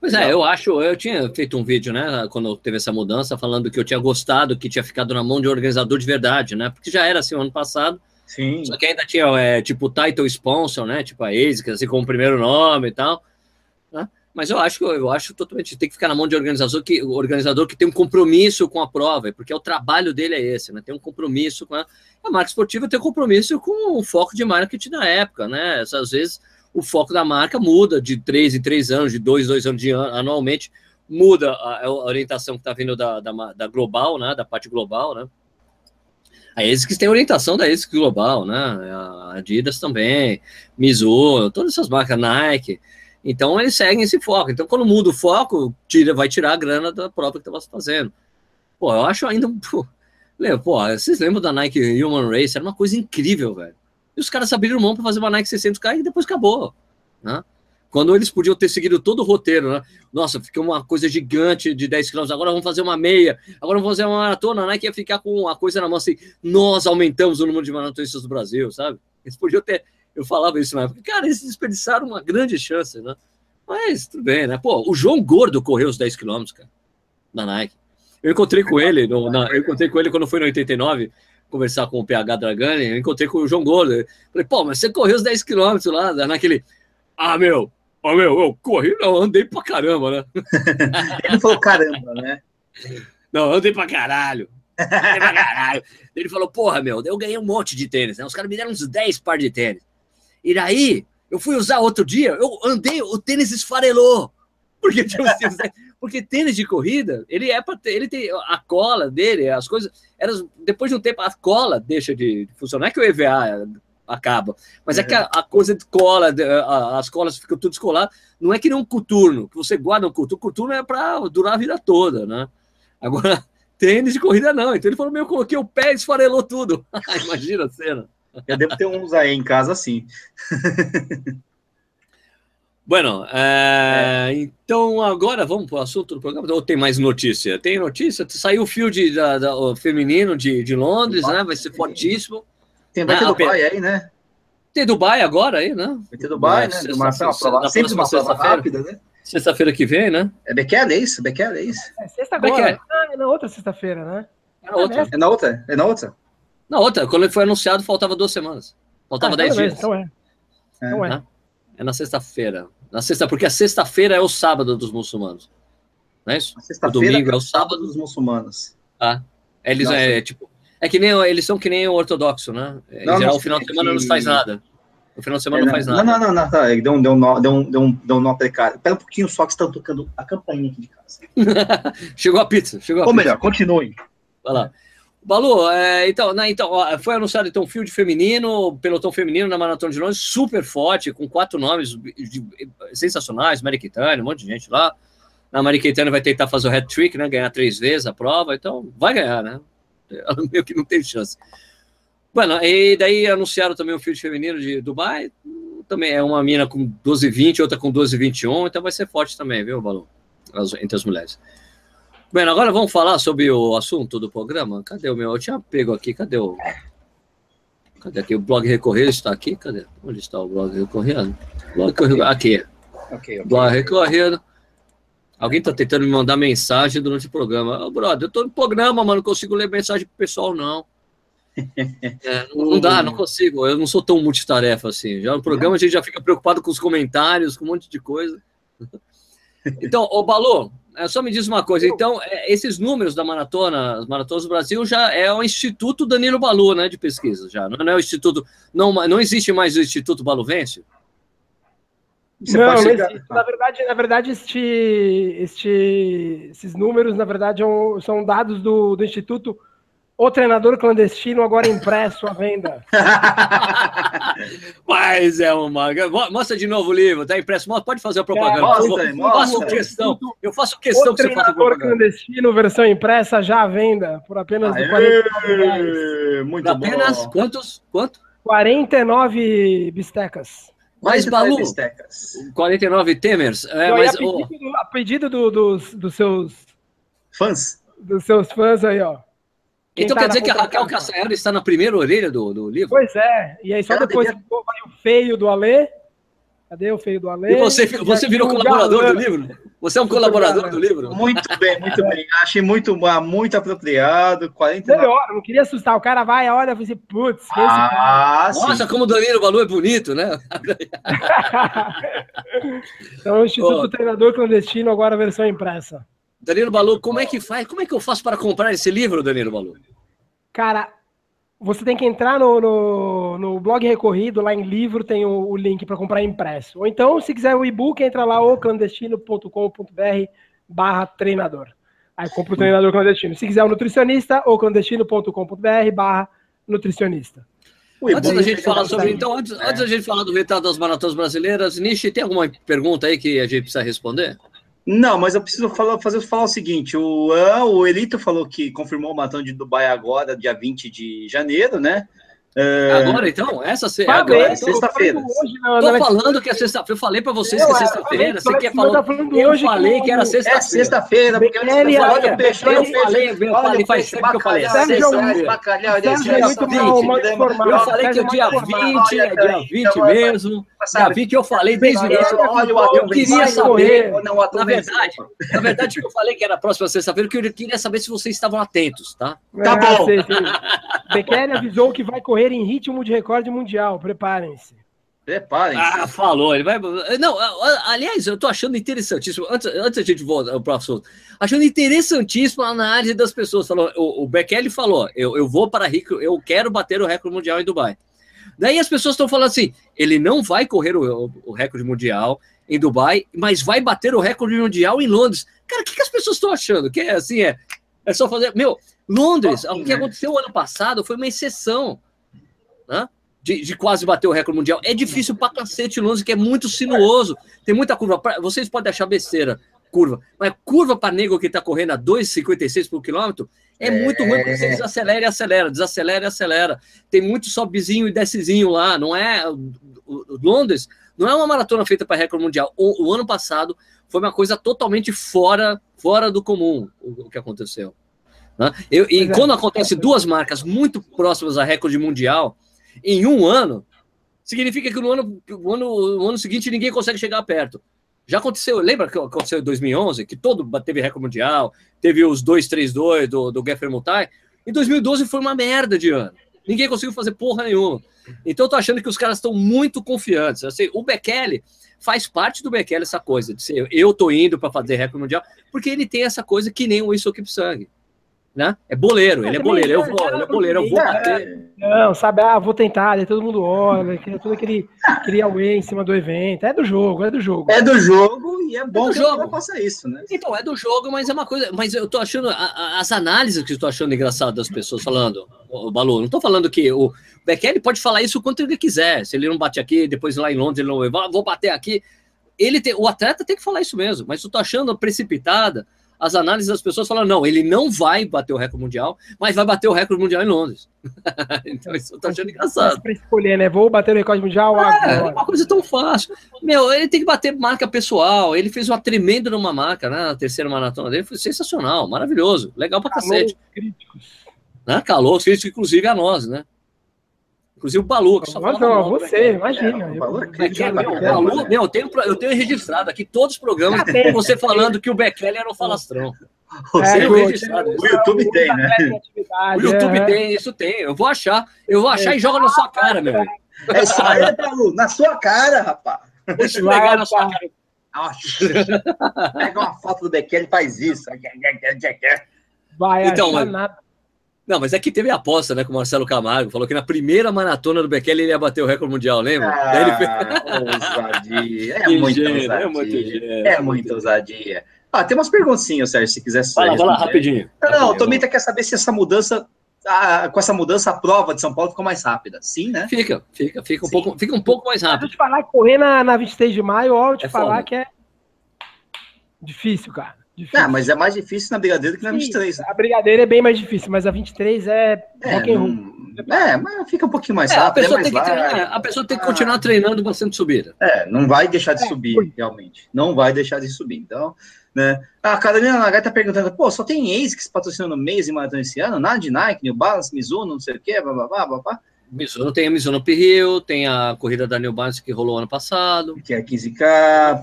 [SPEAKER 1] Pois é, eu acho, eu tinha feito um vídeo, né, quando teve essa mudança, falando que eu tinha gostado que tinha ficado na mão de um organizador de verdade, né, porque já era assim o ano passado,
[SPEAKER 2] Sim.
[SPEAKER 1] Só que ainda tinha, é, tipo, title sponsor, né? Tipo a ASICS, assim, como primeiro nome e tal. Né? Mas eu acho, eu acho totalmente, tem que ficar na mão de organizador que, organizador que tem um compromisso com a prova, porque o trabalho dele é esse, né? Tem um compromisso com a, a marca esportiva, tem um compromisso com o foco de marketing na época, né? Às vezes o foco da marca muda de três em três anos, de dois, dois anos de ano, anualmente, muda a, a orientação que está vindo da, da, da global, né? Da parte global, né? A ASICS tem orientação da ASICS Global, né? A Adidas também, Mizuno, todas essas marcas, Nike. Então eles seguem esse foco. Então quando muda o foco, tira, vai tirar a grana da própria que estava fazendo. Pô, eu acho ainda. Pô, pô, vocês lembram da Nike Human Race? Era uma coisa incrível, velho. E os caras abriram mão para fazer uma Nike 600K e depois acabou, né? Quando eles podiam ter seguido todo o roteiro, né? Nossa, fica uma coisa gigante de 10 km, agora vamos fazer uma meia, agora vamos fazer uma maratona, Nike ia ficar com a coisa na mão assim, nós aumentamos o número de maratonistas do Brasil, sabe? Eles podiam ter, eu falava isso na época, cara, eles desperdiçaram uma grande chance, né? Mas tudo bem, né? Pô, o João Gordo correu os 10 km, cara, da Nike. Eu encontrei com ele, no, na, eu encontrei com ele quando foi no 89, conversar com o PH Dragani, eu encontrei com o João Gordo. Falei, pô, mas você correu os 10 km lá, naquele. Ah, meu, Ó, oh, meu, eu corri, não, andei pra caramba, né?
[SPEAKER 2] Ele falou caramba, né?
[SPEAKER 1] Não, andei pra caralho. Andei pra caralho. Ele falou, porra, meu, eu ganhei um monte de tênis, né? Os caras me deram uns 10 par de tênis. E daí, eu fui usar outro dia, eu andei, o tênis esfarelou. Porque, porque tênis de corrida, ele é para ele tem a cola dele, as coisas, elas, depois de um tempo a cola deixa de funcionar, é que o EVA acaba. Mas é, é que a, a, coisa de cola, a, as colas ficam tudo descoladas. Não é que nem um coturno, que você guarda um coturno. Coturno é para durar a vida toda, né? Agora, tênis de corrida não. Então ele falou: meu, eu coloquei o pé e esfarelou tudo. Imagina a cena.
[SPEAKER 2] Eu devo ter uns aí em casa assim.
[SPEAKER 1] Bueno, é, é. então agora vamos para o assunto do programa. Ou tem mais notícia? Tem notícia? Saiu o fio de, da, da, o feminino de, de Londres, né? Vai ser fortíssimo.
[SPEAKER 2] Tem, vai ter Dubai aí, né?
[SPEAKER 1] Tem Dubai agora aí, né?
[SPEAKER 2] Vai ter Dubai, né? Uma, prova, sempre uma prova rápida, né?
[SPEAKER 1] Sexta-feira que vem, né?
[SPEAKER 2] É Bekele, é isso? Bekele, é isso?
[SPEAKER 3] É sexta agora. Ah, é na outra sexta-feira, né?
[SPEAKER 2] É na outra. É na outra? É na outra?
[SPEAKER 1] Na outra. Quando ele foi anunciado, faltava duas semanas. Faltava ah, dez então é, dias.
[SPEAKER 3] Então é. Então
[SPEAKER 1] é. É na sexta-feira. Na sexta, porque a sexta-feira é o sábado dos muçulmanos. Não é isso?
[SPEAKER 2] O domingo é o sábado dos muçulmanos.
[SPEAKER 1] Ah. Eles Nossa. é tipo é que nem eles são que nem o ortodoxo, né? Em não, geral, o final de semana que... não faz nada. O final de semana é, não, não, faz nada.
[SPEAKER 2] Não, não, não, não, tá. Deu um, deu um nó, deu um, deu um, deu um nó precário. Pera um pouquinho só que estão tocando a campainha aqui de casa.
[SPEAKER 1] chegou a pizza, chegou a
[SPEAKER 2] Ou
[SPEAKER 1] pizza.
[SPEAKER 2] melhor, continue.
[SPEAKER 1] Vai lá. Balu, é, então, né, então ó, foi anunciado então field feminino, pelotão feminino na Maratona de Londres, super forte, com quatro nomes de, de, sensacionais, Mariquitane, um monte de gente lá. A Mariquitane vai tentar fazer o hat-trick, né, ganhar três vezes a prova, então vai ganhar, né? Ela meio que não tem chance. Bueno, e daí anunciaram também o field feminino de Dubai. Também é uma mina com 12,20, outra com 12,21, então vai ser forte também, viu, Balão? Entre as mulheres. Bem, agora vamos falar sobre o assunto do programa. Cadê o meu? Eu tinha pego aqui, cadê o. Cadê aqui? O blog Recorrido está aqui? Cadê? Onde está o blog Recorrido? Blog Recorrido. Aqui. Okay, okay. Blog Recorrido. Alguém tá tentando me mandar mensagem durante o programa. Oh, brother, eu tô no programa, mano, não consigo ler mensagem pro pessoal, não. É, não, não, dá, não consigo. Eu não sou tão multitarefa assim. Já no programa a gente já fica preocupado com os comentários, com um monte de coisa. Então, ô Balu, só me diz uma coisa. Então, é, esses números da maratona, as maratonas do Brasil, já é o Instituto Danilo Balu, né, de pesquisa, já. Não é o Instituto. Não, não existe mais o Instituto Baluvense?
[SPEAKER 3] Você não na verdade, na verdade este, este, esses números, na verdade, é são dados do, do Instituto O treinador clandestino agora impresso à venda.
[SPEAKER 1] Mas é uma. Mostra de novo o livro, tá impresso. Pode fazer a propaganda. É,
[SPEAKER 2] mostra,
[SPEAKER 1] eu faço questão. Eu faço questão
[SPEAKER 3] o que você faça propaganda. clandestino, versão impressa já à venda, por apenas Aê, 49
[SPEAKER 1] reais. Muito por apenas bom. quantos? Quanto?
[SPEAKER 3] 49 bistecas.
[SPEAKER 1] Mais Balu, 49 Temers. É, mas,
[SPEAKER 3] a pedido, oh. a pedido do, dos, dos seus
[SPEAKER 2] fãs.
[SPEAKER 3] Dos seus fãs aí, ó.
[SPEAKER 1] Quem então tá quer dizer que a Raquel Castanheira está na primeira orelha do, do livro?
[SPEAKER 3] Pois é. E aí só Ela depois devia... vai o feio do Alê. Cadê o feio do Alê?
[SPEAKER 1] E você, você virou colaborador galã. do livro? Você é um colaborador do livro?
[SPEAKER 2] Muito bem, muito bem. Achei muito, muito apropriado. 49...
[SPEAKER 3] Melhor, não queria assustar. O cara vai, olha e assim, putz,
[SPEAKER 1] ah, Nossa, como o Danilo Balu é bonito, né?
[SPEAKER 3] então, o Instituto oh. Treinador Clandestino, agora a versão impressa.
[SPEAKER 1] Danilo Balu, como é que faz? Como é que eu faço para comprar esse livro, Danilo Balu?
[SPEAKER 3] Cara, você tem que entrar no, no, no blog recorrido, lá em livro tem o, o link para comprar impresso. Ou então, se quiser o e-book, entra lá o clandestino.com.br barra treinador. Aí compra o treinador clandestino. Se quiser o nutricionista, ou clandestino.com.br barra nutricionista.
[SPEAKER 1] Antes da gente falar sobre. Então, antes, é. antes da gente falar do resultado das maratonas brasileiras, Nishi, tem alguma pergunta aí que a gente precisa responder?
[SPEAKER 2] Não, mas eu preciso falar, fazer falar o seguinte: o, o Elito falou que confirmou o matão de Dubai agora, dia 20 de janeiro, né?
[SPEAKER 1] É... Agora, então? Essa se... agora, é sexta-feira. Tô falando que é sexta-feira. Eu falei para vocês que é sexta-feira. Você quer falar? Eu hoje falei que era sexta-feira. É
[SPEAKER 2] sexta-feira, porque
[SPEAKER 1] eu falei, eu peixe. Eu falei, eu falei, faz tempo que eu falei. Eu falei que o dia 20 é dia 20 mesmo. Já vi que eu falei desde o início. Eu queria saber, na verdade, na verdade, eu falei que era a próxima sexta-feira, que eu queria saber se vocês estavam atentos, tá?
[SPEAKER 3] Tá bom. Bekele avisou que vai correr em ritmo de recorde mundial. Preparem-se.
[SPEAKER 2] Preparem-se.
[SPEAKER 1] Ah, falou. Ele vai. Não, aliás, eu tô achando interessantíssimo. Antes, antes a gente voltar para o assunto, achando interessantíssimo a análise das pessoas. Falou, o, o Bekele falou: eu, eu vou para rico, eu quero bater o recorde mundial em Dubai. Daí as pessoas estão falando assim: ele não vai correr o, o, recorde mundial em Dubai, mas vai bater o recorde mundial em Londres. Cara, o que, que as pessoas estão achando? Que é assim, é, é só fazer. Meu, Londres, o que aconteceu ano passado foi uma exceção. Né? De, de, quase bater o recorde mundial. É difícil pra cacete Londres, que é muito sinuoso. Tem muita curva. Vocês podem achar besteira, curva. Mas curva para nego que tá correndo a 2,56 por quilômetro é, é, muito ruim, porque você desacelera e acelera, desacelera e acelera. Tem muito sobezinho e descezinho lá, não é? O, o, Londres não é uma maratona feita para recorde mundial. O, o, ano passado foi uma coisa totalmente fora, fora do comum o, o que aconteceu. Né? Eu, e é. quando acontece duas marcas muito próximas a recorde mundial em um ano, significa que no ano, no ano, no ano seguinte ninguém consegue chegar perto. Já aconteceu, lembra que aconteceu em 2011, que todo teve recorde mundial, teve os 2-3-2 do, do Geoffrey Mutai. Em 2012 foi uma merda de ano. Ninguém conseguiu fazer porra nenhuma. Então eu tô achando que os caras estão muito confiantes. Assim, o Bekele faz parte do Bekele essa coisa de ser eu tô indo para fazer recorde mundial, porque ele tem essa coisa que nem o Isso Kipsang né? É boleiro, ele é boleiro, eu vou, ele é boleiro, eu vou bater.
[SPEAKER 3] Não, sabe, ah, vou tentar, aí todo mundo olha, todo aquele, aquele away em cima do evento. É do jogo, é do jogo.
[SPEAKER 2] É do jogo e é bom é que jogo. faça isso, né?
[SPEAKER 1] Então, é do jogo, mas é uma coisa. Mas eu tô achando, a, as análises que eu tô achando engraçado das pessoas falando, o Balu, não tô falando que o Bekele pode falar isso quanto ele quiser. Se ele não bate aqui, depois lá em Londres ele não vai, vou bater aqui. Ele tem, o atleta tem que falar isso mesmo, mas eu tô achando precipitada as análises das pessoas falam: não, ele não vai bater o recorde mundial, mas vai bater o recorde mundial em Londres. então isso eu tô achando engraçado.
[SPEAKER 3] Para escolher, né? Vou bater o recorde mundial é,
[SPEAKER 1] agora. uma coisa tão fácil. Meu, ele tem que bater marca pessoal. Ele fez uma tremenda numa marca, né? Na terceira maratona dele foi sensacional, maravilhoso, legal pra Calou cacete. Críticos. Né? Calou, críticos, inclusive a nós, né? Inclusive o Balu. Que
[SPEAKER 3] só não, não você, imagina.
[SPEAKER 1] É, o Balu, eu, tenho, eu tenho registrado aqui todos os programas com você falando que o Bekele era um falastrão.
[SPEAKER 2] Você é, registrado. O YouTube tem, né?
[SPEAKER 1] O YouTube tem, isso tem. Eu vou achar. Eu vou achar e jogo na sua cara, meu.
[SPEAKER 2] É isso aí, Balu. Na sua cara, rapaz.
[SPEAKER 1] Deixa eu pegar na sua cara.
[SPEAKER 2] Pega uma foto do Bekele e faz isso.
[SPEAKER 3] Vai então, achar nada.
[SPEAKER 1] Não, mas é que teve a aposta, né, com o Marcelo Camargo. Falou que na primeira maratona do Bekele ele ia bater o recorde mundial, lembra?
[SPEAKER 2] Ah, ele ousadia. É muita ousadia. É muito, é muita ousadia. Ah, tem umas perguntinhas, Sérgio, se quiser.
[SPEAKER 1] Vai lá, vai lá, rapidinho.
[SPEAKER 2] Não, não, o Tomita quer saber se essa mudança a, com essa mudança, a prova de São Paulo ficou mais rápida. Sim, né?
[SPEAKER 1] Fica, fica, fica um, pouco, fica um pouco mais rápido.
[SPEAKER 3] Eu te falar que correr na, na 23 de maio, ó, eu te é falar foda. que é difícil, cara. Difícil.
[SPEAKER 2] Não, mas é mais difícil na Brigadeiro que na Sim, 23. Né?
[SPEAKER 3] A Brigadeira é bem mais difícil, mas a 23 é,
[SPEAKER 2] é rock and roll. É, mas fica um pouquinho mais é, rápido.
[SPEAKER 1] A pessoa,
[SPEAKER 2] é
[SPEAKER 1] tem que treinar, a pessoa tem que continuar ah. treinando bastante subida.
[SPEAKER 2] É, não vai deixar de é, subir, realmente. Não vai deixar de subir. Então, né? A Carolina Nagai tá perguntando, pô, só tem ASICS patrocinando mês e maratona esse ano? Nada de Nike, New Balance, Mizuno, não sei o quê, blá, blá, blá, blá, blá.
[SPEAKER 1] Mizuno tem a Mizuno Pirril, tem a corrida da New Balance que rolou ano passado.
[SPEAKER 2] Que é a 15K,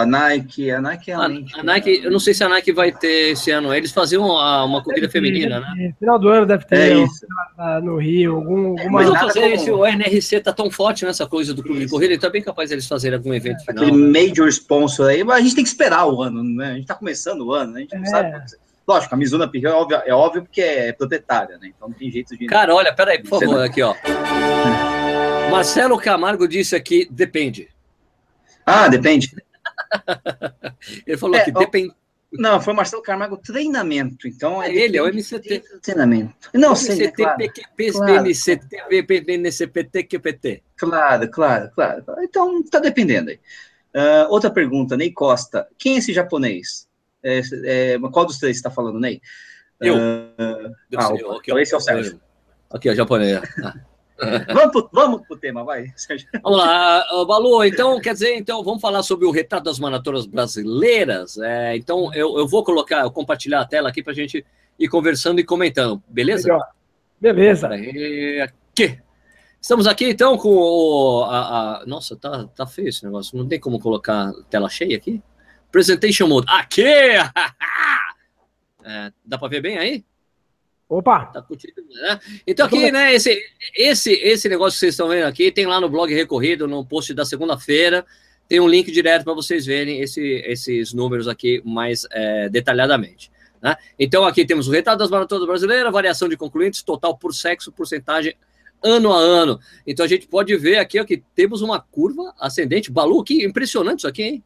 [SPEAKER 2] a Nike, a Nike realmente.
[SPEAKER 1] A, a Nike, eu não sei se a Nike vai ter esse ano. Eles faziam uma, uma corrida feminina, né?
[SPEAKER 3] Final do ano deve ter é isso. no Rio, algum, alguma.
[SPEAKER 1] Mas fazer esse, o NRC tá tão forte nessa coisa do clube de corrida, ele tá bem capaz de eles fazerem algum evento
[SPEAKER 2] final. Aquele né? major sponsor aí, mas a gente tem que esperar o ano, né? A gente tá começando o ano, né? A gente não é. sabe. Lógico, a Mizuno Pirril é óbvio, é óbvio porque é proprietária, né? Então não tem jeito de.
[SPEAKER 1] Cara, olha, peraí, por favor, aqui, ó. Marcelo Camargo disse aqui, depende.
[SPEAKER 2] Ah, depende.
[SPEAKER 1] Ele falou é, que depende.
[SPEAKER 2] Não, foi o Marcelo Camargo treinamento. Então
[SPEAKER 1] é, ele, é o MCT.
[SPEAKER 2] Treinamento. Não sei, né? Claro,
[SPEAKER 1] PQP, claro. MCT, PNCPT, QPT.
[SPEAKER 2] Claro, claro, claro. Então tá dependendo aí. Uh, outra pergunta, Ney Costa. Quem é esse japonês? É, é, qual dos três está falando, Ney?
[SPEAKER 1] Eu. Uh, ah, eu. Okay, então esse é o Sérgio. Aqui, ó, japonês. Ah.
[SPEAKER 2] vamos, pro, vamos pro tema, vai.
[SPEAKER 1] Vamos lá, Balu, então, quer dizer, então, vamos falar sobre o retrato das maratonas brasileiras. É, então, eu, eu vou colocar, eu compartilhar a tela aqui para a gente ir conversando e comentando, beleza?
[SPEAKER 3] Beleza.
[SPEAKER 1] Aqui. Estamos aqui, então, com o... A, a, nossa, tá, tá feio esse negócio. Não tem como colocar tela cheia aqui? Presentation Mode. Aqui! é, dá para ver bem aí?
[SPEAKER 3] Opa!
[SPEAKER 1] Tá curtindo, né? Então aqui, né, esse, esse, esse negócio que vocês estão vendo aqui, tem lá no blog Recorrido, no post da segunda-feira, tem um link direto para vocês verem esse, esses números aqui mais é, detalhadamente. Né? Então aqui temos o retrato das maratonas brasileiras, variação de concluintes, total por sexo, porcentagem ano a ano. Então a gente pode ver aqui ó, que temos uma curva ascendente. Balu, que impressionante isso aqui, hein?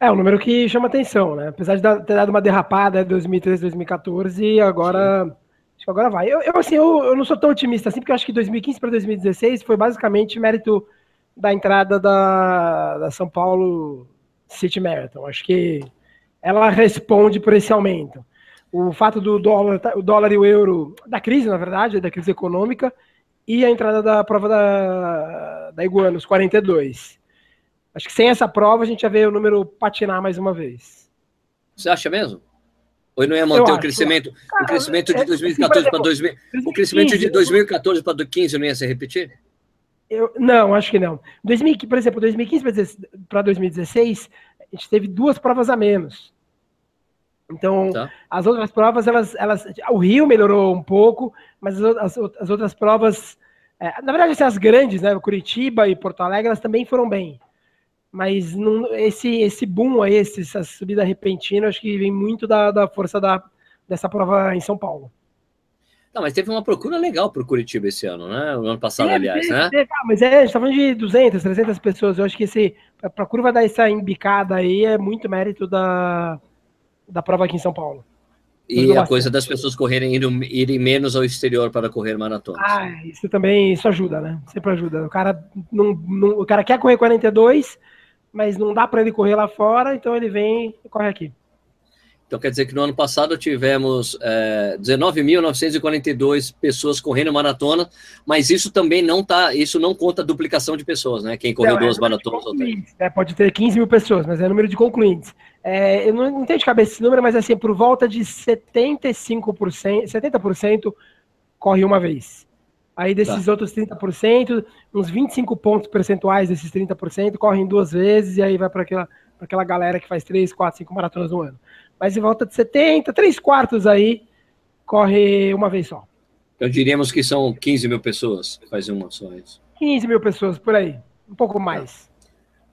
[SPEAKER 3] É um número que chama atenção, né? Apesar de ter dado uma derrapada em 2013, 2014, agora. Sim. Acho que agora vai. Eu, eu assim, eu, eu, não sou tão otimista assim, porque eu acho que 2015 para 2016 foi basicamente mérito da entrada da, da São Paulo City Marathon. Acho que ela responde por esse aumento. O fato do dólar, o dólar e o euro, da crise, na verdade, da crise econômica, e a entrada da prova da, da Iguana, os 42. Acho que sem essa prova a gente ia ver o número patinar mais uma vez.
[SPEAKER 1] Você acha mesmo? Ou não ia manter o crescimento, o crescimento de 2014 para 2000, o crescimento de 2014 para 2015 não ia se repetir?
[SPEAKER 3] Eu, não, acho que não. 2000, por exemplo, 2015 para 2016, a gente teve duas provas a menos. Então, tá. as outras provas, elas, elas, o Rio melhorou um pouco, mas as, as, as outras provas, é, na verdade, assim, as grandes, né, Curitiba e Porto Alegre, elas também foram bem. Mas não, esse, esse boom aí, essa subida repentina, acho que vem muito da, da força da, dessa prova em São Paulo.
[SPEAKER 1] Não, mas teve uma procura legal para o Curitiba esse ano, né? O ano passado, é, aliás, né?
[SPEAKER 3] É, mas é, a gente tá falando de 200, 300 pessoas. Eu acho que esse, a curva dar essa embicada aí é muito mérito da, da prova aqui em São Paulo.
[SPEAKER 1] E a coisa das pessoas correrem, irem, irem, menos ao exterior para correr maratonas.
[SPEAKER 3] Ah, isso também, isso ajuda, né? Sempre ajuda. O cara, não, não, o cara quer correr 42, mas não dá para ele correr lá fora, então ele vem e corre aqui.
[SPEAKER 1] Então quer dizer que no ano passado tivemos é, 19.942 pessoas correndo maratona, mas isso também não tá, isso não conta duplicação de pessoas, né? Quem correu não, duas é maratonas ou três.
[SPEAKER 3] É, pode ter 15 mil pessoas, mas é número de concluintes. É, eu não, não tenho de cabeça esse número, mas assim, por volta de 75%, 70% corre uma vez. Aí desses tá. outros 30%, uns 25 pontos percentuais desses 30% correm duas vezes e aí vai para aquela, aquela galera que faz 3, 4, 5 maratonas no ano. Mas em volta de 70, 3 quartos aí, corre uma vez só.
[SPEAKER 1] Então diríamos que são 15 mil pessoas que fazem uma só isso.
[SPEAKER 3] 15 mil pessoas, por aí. Um pouco mais.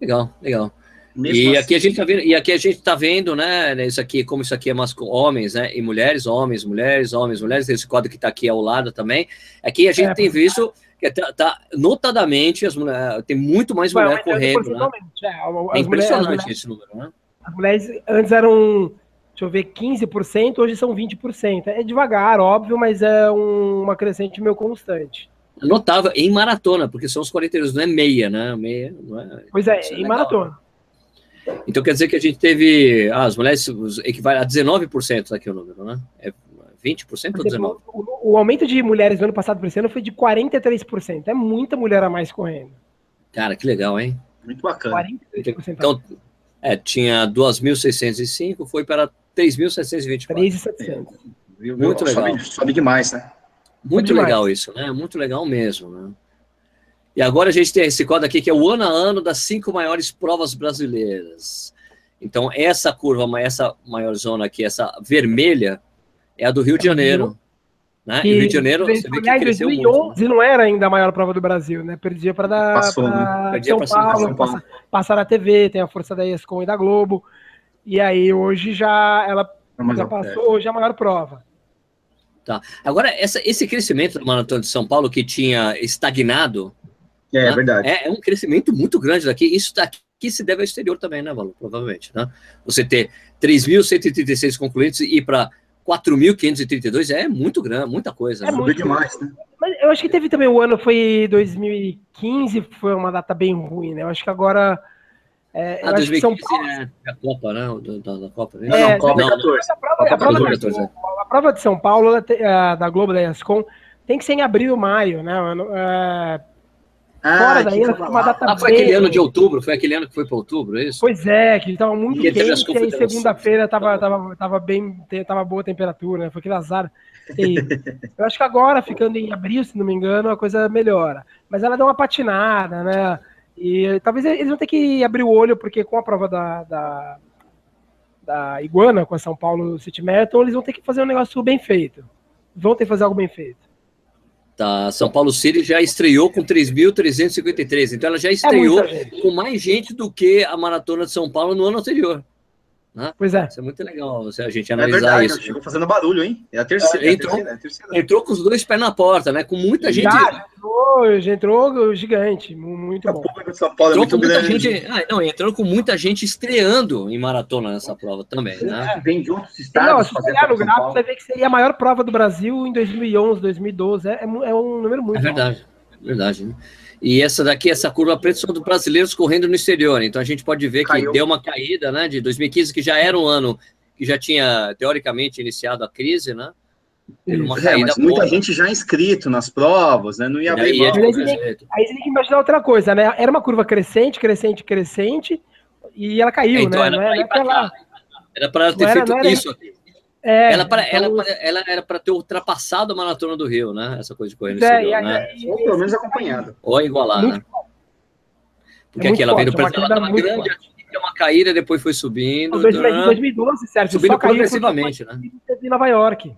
[SPEAKER 1] Legal, legal. Mesmo e assim. aqui a gente tá vendo, e aqui a gente tá vendo, né, isso aqui, como isso aqui é masculino, homens, né, e mulheres, homens, mulheres, homens, mulheres, esse quadro que tá aqui ao lado também. Aqui a gente é, tem visto que tá, tá, notadamente as mulheres, tem muito mais mulher é, correndo, né? É,
[SPEAKER 3] é impressionante mulheres, esse número, né? As mulheres antes eram deixa eu ver, 15%, hoje são 20%. É devagar, óbvio, mas é um, uma crescente meio constante.
[SPEAKER 1] Notável em maratona, porque são os 42, não é meia, né? Meia, não é,
[SPEAKER 3] pois é, é em legal. maratona.
[SPEAKER 1] Então quer dizer que a gente teve. Ah, as mulheres equivale a 19% aqui o número, né? É 20% ou 19%?
[SPEAKER 3] O, o, aumento de mulheres no ano passado por esse ano foi de 43%. É muita mulher a mais correndo.
[SPEAKER 1] Cara, que legal, hein?
[SPEAKER 2] Muito bacana. 43%.
[SPEAKER 1] Então, é, tinha 2.605, foi para 3.724.
[SPEAKER 3] 3.700.
[SPEAKER 1] Muito legal.
[SPEAKER 2] Sobe, sobe demais, né?
[SPEAKER 1] Muito
[SPEAKER 3] demais.
[SPEAKER 1] legal isso, né? Muito legal mesmo, né? E agora a gente tem esse código aqui que é o ano a ano das cinco maiores provas brasileiras. Então, essa curva, essa maior zona aqui, essa vermelha, é a do Rio de Janeiro. Né? E o Rio de Janeiro,
[SPEAKER 3] você vê que cresceu 2011 muito, né? não era ainda a maior prova do Brasil, né? Perdia para dar
[SPEAKER 2] Passou,
[SPEAKER 3] pra né? São, Paulo, São Paulo, passar na TV, tem a força da ESCOM e da Globo. E aí hoje já ela já passou, hoje é a maior prova.
[SPEAKER 1] Tá. Agora, essa, esse crescimento do Maratona de São Paulo que tinha estagnado,
[SPEAKER 2] é, né? verdade.
[SPEAKER 1] É, é, um crescimento muito grande daqui. Isso daqui se deve ao exterior também, né, Valor? Provavelmente. Né? Você ter 3.136 concluintes e ir para 4.532 é muito grande, muita coisa.
[SPEAKER 2] É né? muito demais, né?
[SPEAKER 3] Mas eu acho que teve também o ano, foi 2015, foi uma data bem ruim, né? Eu acho que agora. É,
[SPEAKER 1] ah, 2015 São Paulo... é a Copa, né? Da, da Copa, né?
[SPEAKER 3] Não, não, Copa não, 14. A prova, a, prova 14, é. a prova de São Paulo, da Globo, da ESCOM, tem que ser em abril, maio, né?
[SPEAKER 1] Ah, Fora daí, uma data ah, foi aquele ano de outubro, foi aquele ano que foi para outubro, é isso?
[SPEAKER 3] Pois é, que estava muito e quente, e aí segunda-feira estava tava, tava bem, tava boa a temperatura, né? Foi aquele azar. E eu acho que agora, ficando em abril, se não me engano, a coisa melhora. Mas ela dá uma patinada, né? E talvez eles vão ter que abrir o olho, porque com a prova da, da, da Iguana, com a São Paulo City Marathon, eles vão ter que fazer um negócio bem feito. Vão ter que fazer algo bem feito.
[SPEAKER 1] Tá, São Paulo City já estreou com 3.353, então ela já é estreou é com mais gente do que a Maratona de São Paulo no ano anterior.
[SPEAKER 3] Né? Pois é.
[SPEAKER 1] Isso é muito legal você, a gente analisar é verdade, isso.
[SPEAKER 2] Chegou fazendo barulho, hein? É a terceira.
[SPEAKER 1] É, entrou, é a terceira, é a terceira. entrou com os dois pés na porta, né? Com muita gente.
[SPEAKER 3] Já entrou, já entrou gigante, muito bom.
[SPEAKER 2] De São Paulo é
[SPEAKER 1] entrou é muito grande. Gente, ah, não, entrou com muita gente estreando em maratona nessa prova também, né?
[SPEAKER 2] É, vem de outros estados. Não,
[SPEAKER 3] se olhar no gráfico, você vê que seria a maior prova do Brasil em 2011, 2012. É, é um número muito. É
[SPEAKER 1] verdade, é verdade. Né? E essa daqui, essa curva preta, são dos brasileiros correndo no exterior. Então a gente pode ver Caiu. que deu uma caída, né? De 2015, que já era um ano que já tinha, teoricamente, iniciado a crise, né?
[SPEAKER 2] uma é, mas muita gente já inscrito nas provas, né? Não ia abrir
[SPEAKER 3] mão. Aí, aí você tem que imaginar outra coisa, né? Era uma curva crescente, crescente, crescente, e ela caiu, é, então né?
[SPEAKER 1] Era para ela ter feito era, isso aqui. É, ela, para, então... ela, ela era para ter ultrapassado a maratona do Rio, né? Essa coisa de correr no é, exterior, né?
[SPEAKER 2] Ou pelo menos acompanhado.
[SPEAKER 1] Ou igualar, muito né? Porque é aqui ela veio do preço, ela estava grande, deu uma caída, depois foi subindo. Em
[SPEAKER 3] 2012, certo?
[SPEAKER 1] Subindo só progressivamente, né?
[SPEAKER 3] Em Nova York.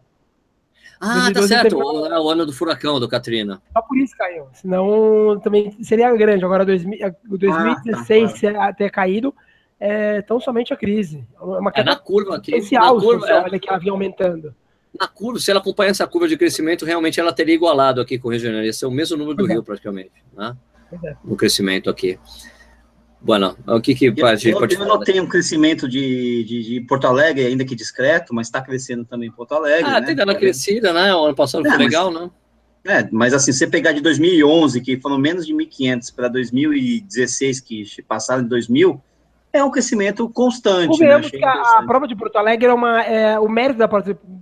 [SPEAKER 1] Ah, tá certo. O, o, ano do furacão, do Katrina.
[SPEAKER 3] Só por isso caiu. Senão também seria grande. Agora, 2000, 2016 ah, tá, ter caído, é tão somente a crise.
[SPEAKER 1] É, uma é na curva aqui.
[SPEAKER 3] Essencial, na curva, é, que ela vinha aumentando.
[SPEAKER 1] Na curva, se ela acompanhar essa curva de crescimento, realmente ela teria igualado aqui com o Rio de Janeiro. Ia ser o mesmo número do Rio, praticamente, né? No crescimento aqui. Bueno, o que que
[SPEAKER 2] a gente eu, pode eu falar? Eu notei um crescimento de, de, de, Porto Alegre, ainda que discreto, mas está crescendo também Porto Alegre. Ah,
[SPEAKER 1] né? tem dado uma crescida, né? O ano passado é, foi legal, né?
[SPEAKER 2] É, mas assim, você pegar de 2011, que foram menos de 1.500, para 2016, que passaram de 2.000, é um crescimento constante.
[SPEAKER 3] Né? que a, a, prova de Porto Alegre é uma. É, o mérito da,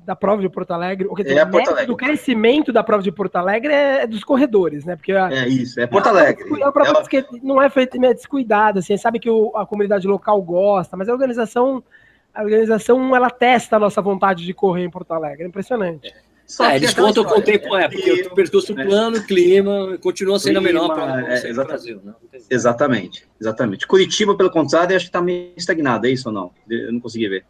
[SPEAKER 3] da prova de Porto Alegre, o, que é o mérito Alegre. do crescimento da prova de Porto Alegre é dos corredores, né? Porque a,
[SPEAKER 2] é isso, é Porto Alegre.
[SPEAKER 3] É uma prova Ela... que não é feita é descuidada, assim, sabe que o, a comunidade local gosta, mas a organização, a organização ela testa a nossa vontade de correr em Porto Alegre. É impressionante.
[SPEAKER 1] É. Só é, eles contam com o tempo, é, porque o percurso né? plano, clima, continua sendo clima, a melhor para
[SPEAKER 2] é, o Brasil. Né? Exatamente, exatamente. Curitiba, pelo contrário, acho que está meio estagnado, é isso ou não? Eu não consegui ver.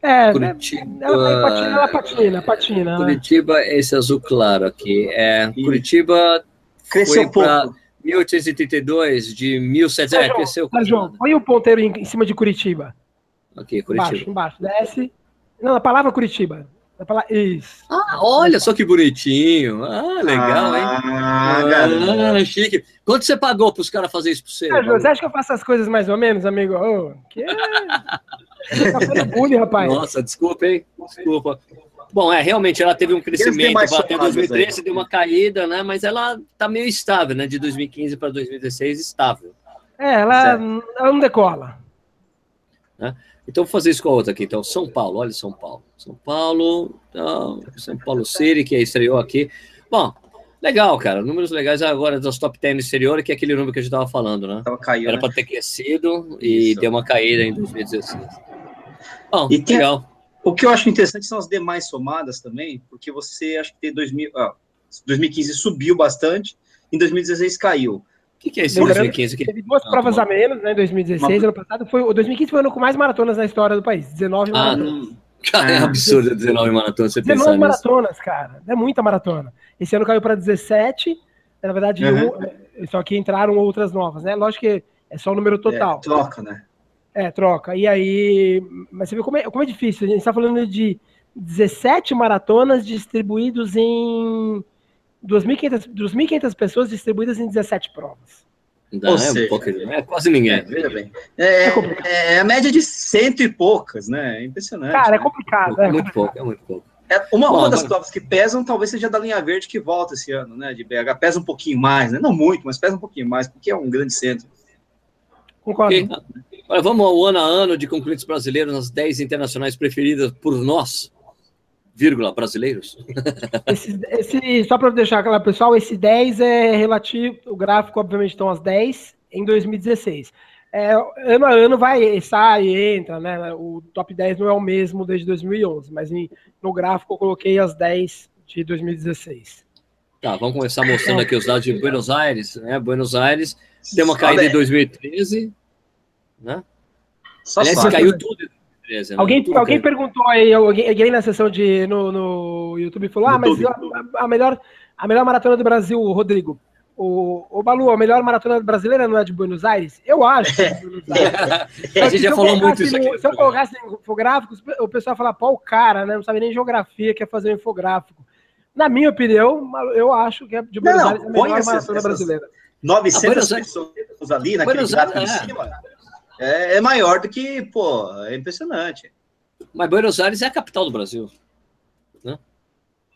[SPEAKER 3] É, né? Curitiba, ela, patina, ela patina, patina.
[SPEAKER 1] Né? Curitiba, né? esse azul claro aqui. É, Curitiba
[SPEAKER 2] cresceu um pouco.
[SPEAKER 1] 1832 de 1700, é, cresceu.
[SPEAKER 3] Mas, João, põe o ponteiro em, em, cima de Curitiba.
[SPEAKER 1] Ok, Curitiba.
[SPEAKER 3] Embaixo, embaixo, desce. Não, a palavra Curitiba. Isso.
[SPEAKER 1] Ah, olha só que bonitinho. Ah, legal, hein? Ah, ah chique. Quanto você pagou para os caras fazer isso para você?
[SPEAKER 3] Ah, você acha que eu faço as coisas mais ou menos, amigo? Oh, que...
[SPEAKER 1] Tá bullying, rapaz. Nossa, desculpa, hein? Desculpa. Bom, é, realmente ela teve um crescimento, bateu em 2013, aí. deu uma caída, né? Mas ela tá meio estável, né? De 2015 para 2016, estável.
[SPEAKER 3] É, ela, ela não decola.
[SPEAKER 1] Né? Então, vou fazer isso com a outra aqui. Então, São Paulo, olha São Paulo. São Paulo, então, São Paulo City, que estreou aqui. Bom, legal, cara. Números legais agora dos top 10 no exterior, que é aquele número que a gente estava falando, né? Tava caindo, Era né? para ter crescido e isso. deu uma caída em 2016.
[SPEAKER 2] Bom, e tem, legal. O que eu acho interessante são as demais somadas também, porque você acha que tem 2000, ah, 2015 subiu bastante, em 2016 caiu
[SPEAKER 3] que, que é esse 2015? Que... Teve duas não, provas a menos, né? 2016, Uma... ano passado. Foi, o 2015 foi o ano com mais maratonas na história do país. 19 ah, maratonas.
[SPEAKER 1] Cara, é absurdo 19 maratonas. Você 19
[SPEAKER 3] maratonas, nisso. cara. É muita maratona. Esse ano caiu para 17. Na verdade, uhum. um, só que entraram outras novas, né? Lógico que é só o número total. É,
[SPEAKER 2] troca, né?
[SPEAKER 3] É, troca. E aí. Mas você vê como é, como é difícil. A gente está falando de 17 maratonas distribuídos em 2.500 pessoas distribuídas em 17 provas.
[SPEAKER 1] Não, é, seja, um pouco, é quase ninguém. É,
[SPEAKER 2] veja bem. É, é, é, a média de cento e poucas, né? É impressionante.
[SPEAKER 3] Cara, é né? complicado. É,
[SPEAKER 1] muito pouco, é muito pouco.
[SPEAKER 2] É, uma, Bom, uma das provas que pesam talvez seja da linha verde que volta esse ano, né? De BH. Pesa um pouquinho mais, né? Não muito, mas pesa um pouquinho mais, porque é um grande centro.
[SPEAKER 1] Concordo. Okay. Olha, vamos ao ano a ano de concluintes brasileiros nas 10 internacionais preferidas por nós vírgula, brasileiros?
[SPEAKER 3] Esse, esse só para deixar claro, pessoal, esse 10 é relativo, o gráfico, obviamente, estão as 10 em 2016. É, ano a ano vai, sai, entra, né? O top 10 não é o mesmo desde 2011, mas em, no gráfico eu coloquei as 10 de 2016.
[SPEAKER 1] Tá, vamos começar mostrando aqui os dados de Buenos Aires, né? Buenos Aires deu uma caída em 2013, né? Só Aliás, caiu tudo
[SPEAKER 3] Beleza, alguém, alguém perguntou aí, alguém, alguém na sessão de no, no YouTube falou: Ah, mas a, a, melhor, a melhor maratona do Brasil, Rodrigo. O, o Balu, a melhor maratona brasileira não é de Buenos Aires? Eu acho. É Buenos
[SPEAKER 1] Aires. a gente já falou muito isso aqui.
[SPEAKER 3] Se eu colocasse infográficos, o pessoal fala, pô, o cara, né? Não sabe nem geografia, quer fazer um infográfico. Na minha opinião, eu acho que é de Buenos não, Aires a melhor maratona brasileira.
[SPEAKER 2] 900 pessoas ali naquele Buenos gráfico Aires, em cima. É é, é maior do que, pô, é impressionante.
[SPEAKER 1] Mas Buenos Aires é a capital do Brasil. Né?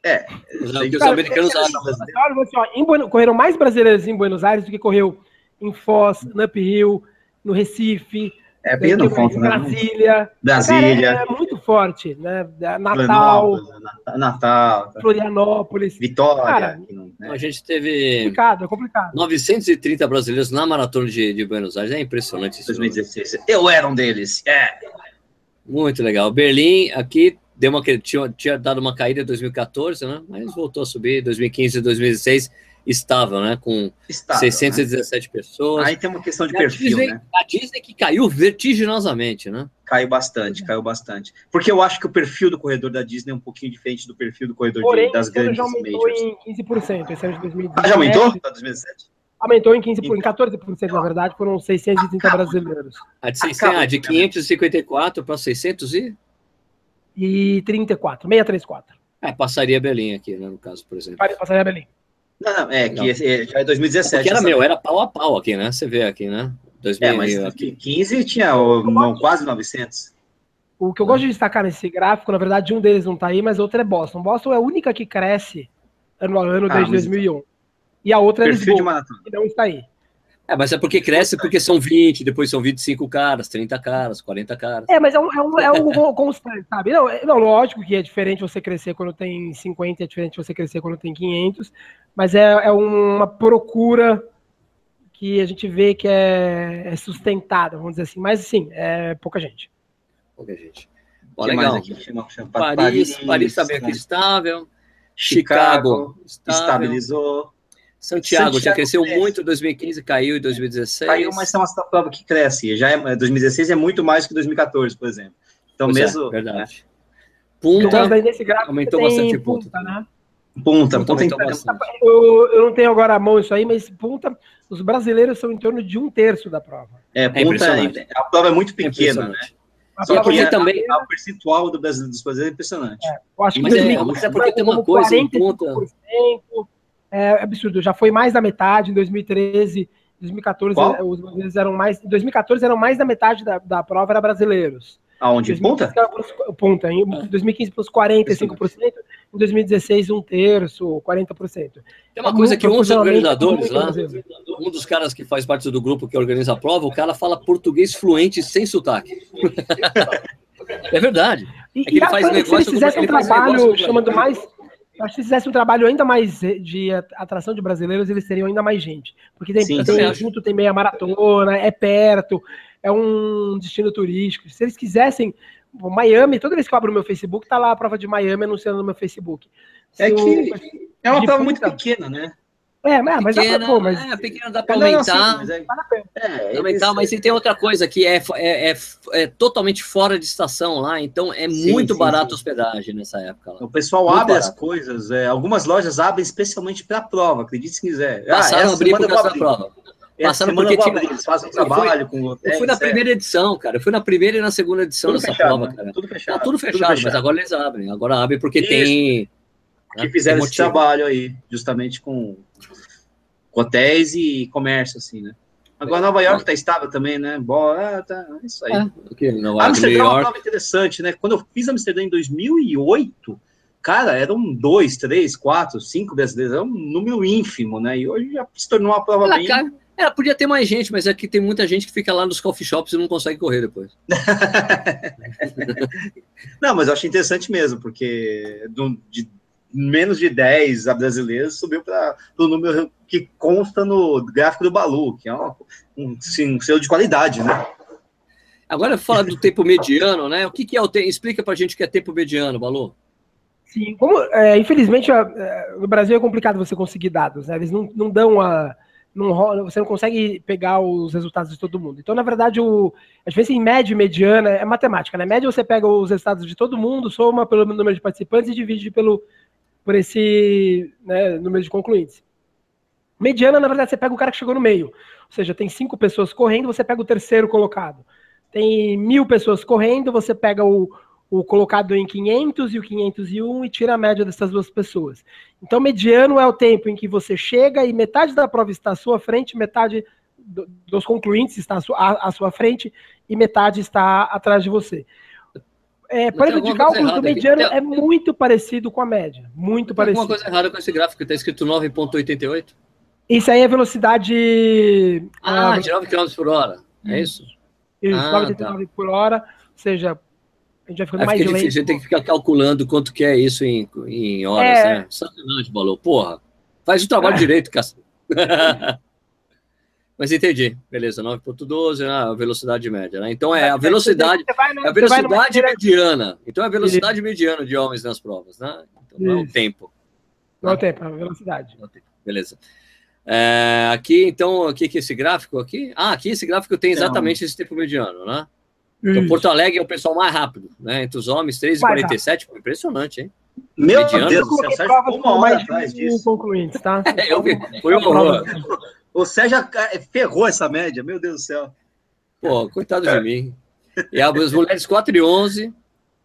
[SPEAKER 2] É.
[SPEAKER 1] Os, os americanos é,
[SPEAKER 3] acham. correram mais brasileiros em Buenos Aires do que correu em Foz, no Uphill, no Recife,
[SPEAKER 2] é bem no
[SPEAKER 3] ponto, né? Brasília.
[SPEAKER 2] Brasília.
[SPEAKER 3] Cara, é muito forte, né? Natal.
[SPEAKER 2] Natal.
[SPEAKER 3] Florianópolis.
[SPEAKER 2] Vitória.
[SPEAKER 1] Cara, né? A gente teve.
[SPEAKER 3] Complicado, é complicado.
[SPEAKER 1] 930 brasileiros na maratona de, de Buenos Aires. É impressionante isso.
[SPEAKER 2] 2016. Eu era um deles. É.
[SPEAKER 1] Muito legal. Berlim, aqui deu uma tinha, tinha dado uma caída em 2014, né? Mas voltou a subir 2015 e 2016 estável, né? Com estável, 617 né? pessoas.
[SPEAKER 2] Aí tem uma questão de e perfil,
[SPEAKER 1] Disney,
[SPEAKER 2] né?
[SPEAKER 1] A Disney que caiu vertiginosamente, né?
[SPEAKER 2] Caiu bastante, caiu bastante. Porque eu acho que o perfil do corredor da Disney é um pouquinho diferente do perfil do corredor Porém, de, das grandes já
[SPEAKER 3] aumentou majors. em 15% esse ano de 2017.
[SPEAKER 2] Ah, já aumentou? 2017?
[SPEAKER 3] Aumentou em 15%, em 14%, na verdade, foram 630 brasileiros.
[SPEAKER 1] A de, 600, ah, de 554 para 600 e?
[SPEAKER 3] E 34, 634.
[SPEAKER 1] É, passaria Belém aqui, né, no caso, por exemplo.
[SPEAKER 3] Passaria Belém.
[SPEAKER 2] Não, não, é que é, já é 2017. Porque
[SPEAKER 1] era meu, era pau a pau aqui, né? Você vê aqui, né?
[SPEAKER 2] 2000, é, mas 2015 tinha não, quase 900.
[SPEAKER 3] O que eu gosto de destacar nesse gráfico, na verdade, um deles não está aí, mas outro é Boston. Boston é a única que cresce ano a ano desde ah, 2001. E a outra é Lisboa, que não está aí.
[SPEAKER 1] É, mas é porque cresce porque são 20, depois são 25 caras, 30 caras, 40 caras.
[SPEAKER 3] É, mas é um, é um, é um constante, sabe? Não, é, não, lógico que é diferente você crescer quando tem 50, é diferente você crescer quando tem 500, mas é, é uma procura que a gente vê que é, é sustentada, vamos dizer assim. Mas, sim, é pouca gente.
[SPEAKER 1] Pouca gente. Bom, legal. Aqui? Chama, chama Paris, Paris, Paris também aqui estável. Chicago,
[SPEAKER 2] Chicago estabilizou.
[SPEAKER 1] Santiago, Santiago já cresceu cresce. muito em 2015, caiu em 2016.
[SPEAKER 2] Caiu, mas é uma prova que cresce. Já é, 2016 é muito mais que 2014, por exemplo. Então, pois é, mesmo.
[SPEAKER 1] É, verdade. Né? Punta, aumentou bastante punta, punta, né?
[SPEAKER 2] Punta, punta, punta
[SPEAKER 3] eu, eu, não tenho agora a mão isso aí, mas punta, os brasileiros são em torno de um terço da prova.
[SPEAKER 2] É, punta, é a prova é muito pequena, né? Só que é, também a, o percentual do Brasil, dos brasileiros é impressionante. É,
[SPEAKER 3] eu acho que mas, é, mas é porque tem uma coisa em punta é absurdo. Já foi mais da metade em 2013, 2014 Qual? os brasileiros eram mais. Em 2014 eram mais da metade da, da prova era brasileiros.
[SPEAKER 2] Aonde? Ponta?
[SPEAKER 3] Ponta. Em 2015 plus 45%, em 2016 um terço, 40%.
[SPEAKER 1] Tem uma coisa que um dos organizadores lá, um dos caras que faz parte do grupo que organiza a prova, o cara fala português fluente sem sotaque. é verdade.
[SPEAKER 3] E, é que ele faz negócio, se eles fizessem um trabalho chamando mais Acho que se fizesse um trabalho ainda mais de atração de brasileiros, eles teriam ainda mais gente. Porque tem, Sim, tem junto, tem meia maratona, é perto, é um destino turístico. Se eles quisessem, Miami, toda vez que eu abro o meu Facebook, tá lá a prova de Miami anunciando no meu Facebook.
[SPEAKER 2] Se é que é uma prova muito pequena, né?
[SPEAKER 3] É, mas, mas, pequena, dá pra, pô, mas...
[SPEAKER 1] É, pequena dá para aumentar. Mas é, é, aumentar, mas tem outra coisa que é, é, é, é, totalmente fora de estação lá, então é sim, muito sim, barato sim. hospedagem nessa época. Lá.
[SPEAKER 2] O pessoal muito abre barato. as coisas, é, algumas lojas abrem especialmente para a prova, acredite se quiser.
[SPEAKER 1] Passaram ah, a abrir por causa da prova.
[SPEAKER 2] Passaram porque tinha... eles fazem um trabalho
[SPEAKER 1] com hotéis, Eu fui na é. primeira edição, cara. Eu fui na primeira e na segunda edição tudo dessa fechado, prova, cara. Tudo fechado. Tá tudo fechado, tudo fechado, mas agora eles abrem. Agora abrem porque Isso. tem.
[SPEAKER 2] Que né, fizeram esse trabalho aí, justamente com hotéis e comércio, assim, né? Agora Nova York tá estável também, né? Boa, tá, é isso aí. É,
[SPEAKER 1] okay,
[SPEAKER 2] York, Amsterdã é uma prova interessante, né? Quando eu fiz Amsterdã em 2008, cara, eram dois, três, quatro, cinco brasileiros, era um número ínfimo, né? E hoje já se tornou uma prova Ela bem... Cara,
[SPEAKER 1] é, podia ter mais gente, mas é que tem muita gente que fica lá nos coffee shops e não consegue correr depois.
[SPEAKER 2] não, mas eu acho interessante mesmo, porque de menos de 10 brasileiros subiu para o número que consta no gráfico do Balu, que é um, um, sim, um selo de qualidade, né?
[SPEAKER 1] Agora fala do tempo mediano, né? O que, que é o tempo? Explica para a gente o que é tempo mediano, Balu.
[SPEAKER 3] Sim, como, é, infelizmente é, no Brasil é complicado você conseguir dados, né? Eles não, não dão a. Não, você não consegue pegar os resultados de todo mundo. Então, na verdade, o, a diferença em média e mediana é matemática. Na né? média, você pega os resultados de todo mundo, soma pelo número de participantes e divide pelo, por esse né, número de concluintes. Mediana, na verdade, você pega o cara que chegou no meio. Ou seja, tem cinco pessoas correndo, você pega o terceiro colocado. Tem mil pessoas correndo, você pega o, o colocado em 500 e o 501 e tira a média dessas duas pessoas. Então, mediano é o tempo em que você chega e metade da prova está à sua frente, metade do, dos concluintes está à sua, à, à sua frente e metade está atrás de você. É, exemplo, de cálculo do mediano é muito parecido com a média. Muito tem parecido.
[SPEAKER 1] alguma coisa errada com esse gráfico está escrito 9,88?
[SPEAKER 3] Isso aí é velocidade.
[SPEAKER 1] Ah, ah de 9 km por hora. É isso?
[SPEAKER 3] Isso, ah, 9,89 tá. por hora. Ou seja, a gente vai ficando mais lento.
[SPEAKER 1] Você tem que ficar calculando quanto que é isso em, em horas, é... né? Sacanagem, balou. Porra, faz o trabalho é. direito, cacete. Mas entendi, beleza, 9.12, né, a velocidade média, né? Então é a velocidade, no, a velocidade mediana. Então é a velocidade mediana de homens nas provas, né? Então, não é o tempo.
[SPEAKER 3] Não é o tempo, é a velocidade. É
[SPEAKER 1] beleza. É, aqui, então, aqui que esse gráfico aqui? Ah, aqui esse gráfico tem exatamente esse tempo mediano, né? Então, Porto Alegre é o pessoal mais rápido, né? Entre os homens, 3,47, impressionante, hein?
[SPEAKER 2] Meu mediano, Deus do céu, Sérgio, uma hora atrás
[SPEAKER 3] disso. Concluintes, tá?
[SPEAKER 1] É, eu vi, foi um horror.
[SPEAKER 2] O Sérgio ferrou essa média, meu Deus do céu.
[SPEAKER 1] Pô, coitado de mim. E as mulheres 4 e 11.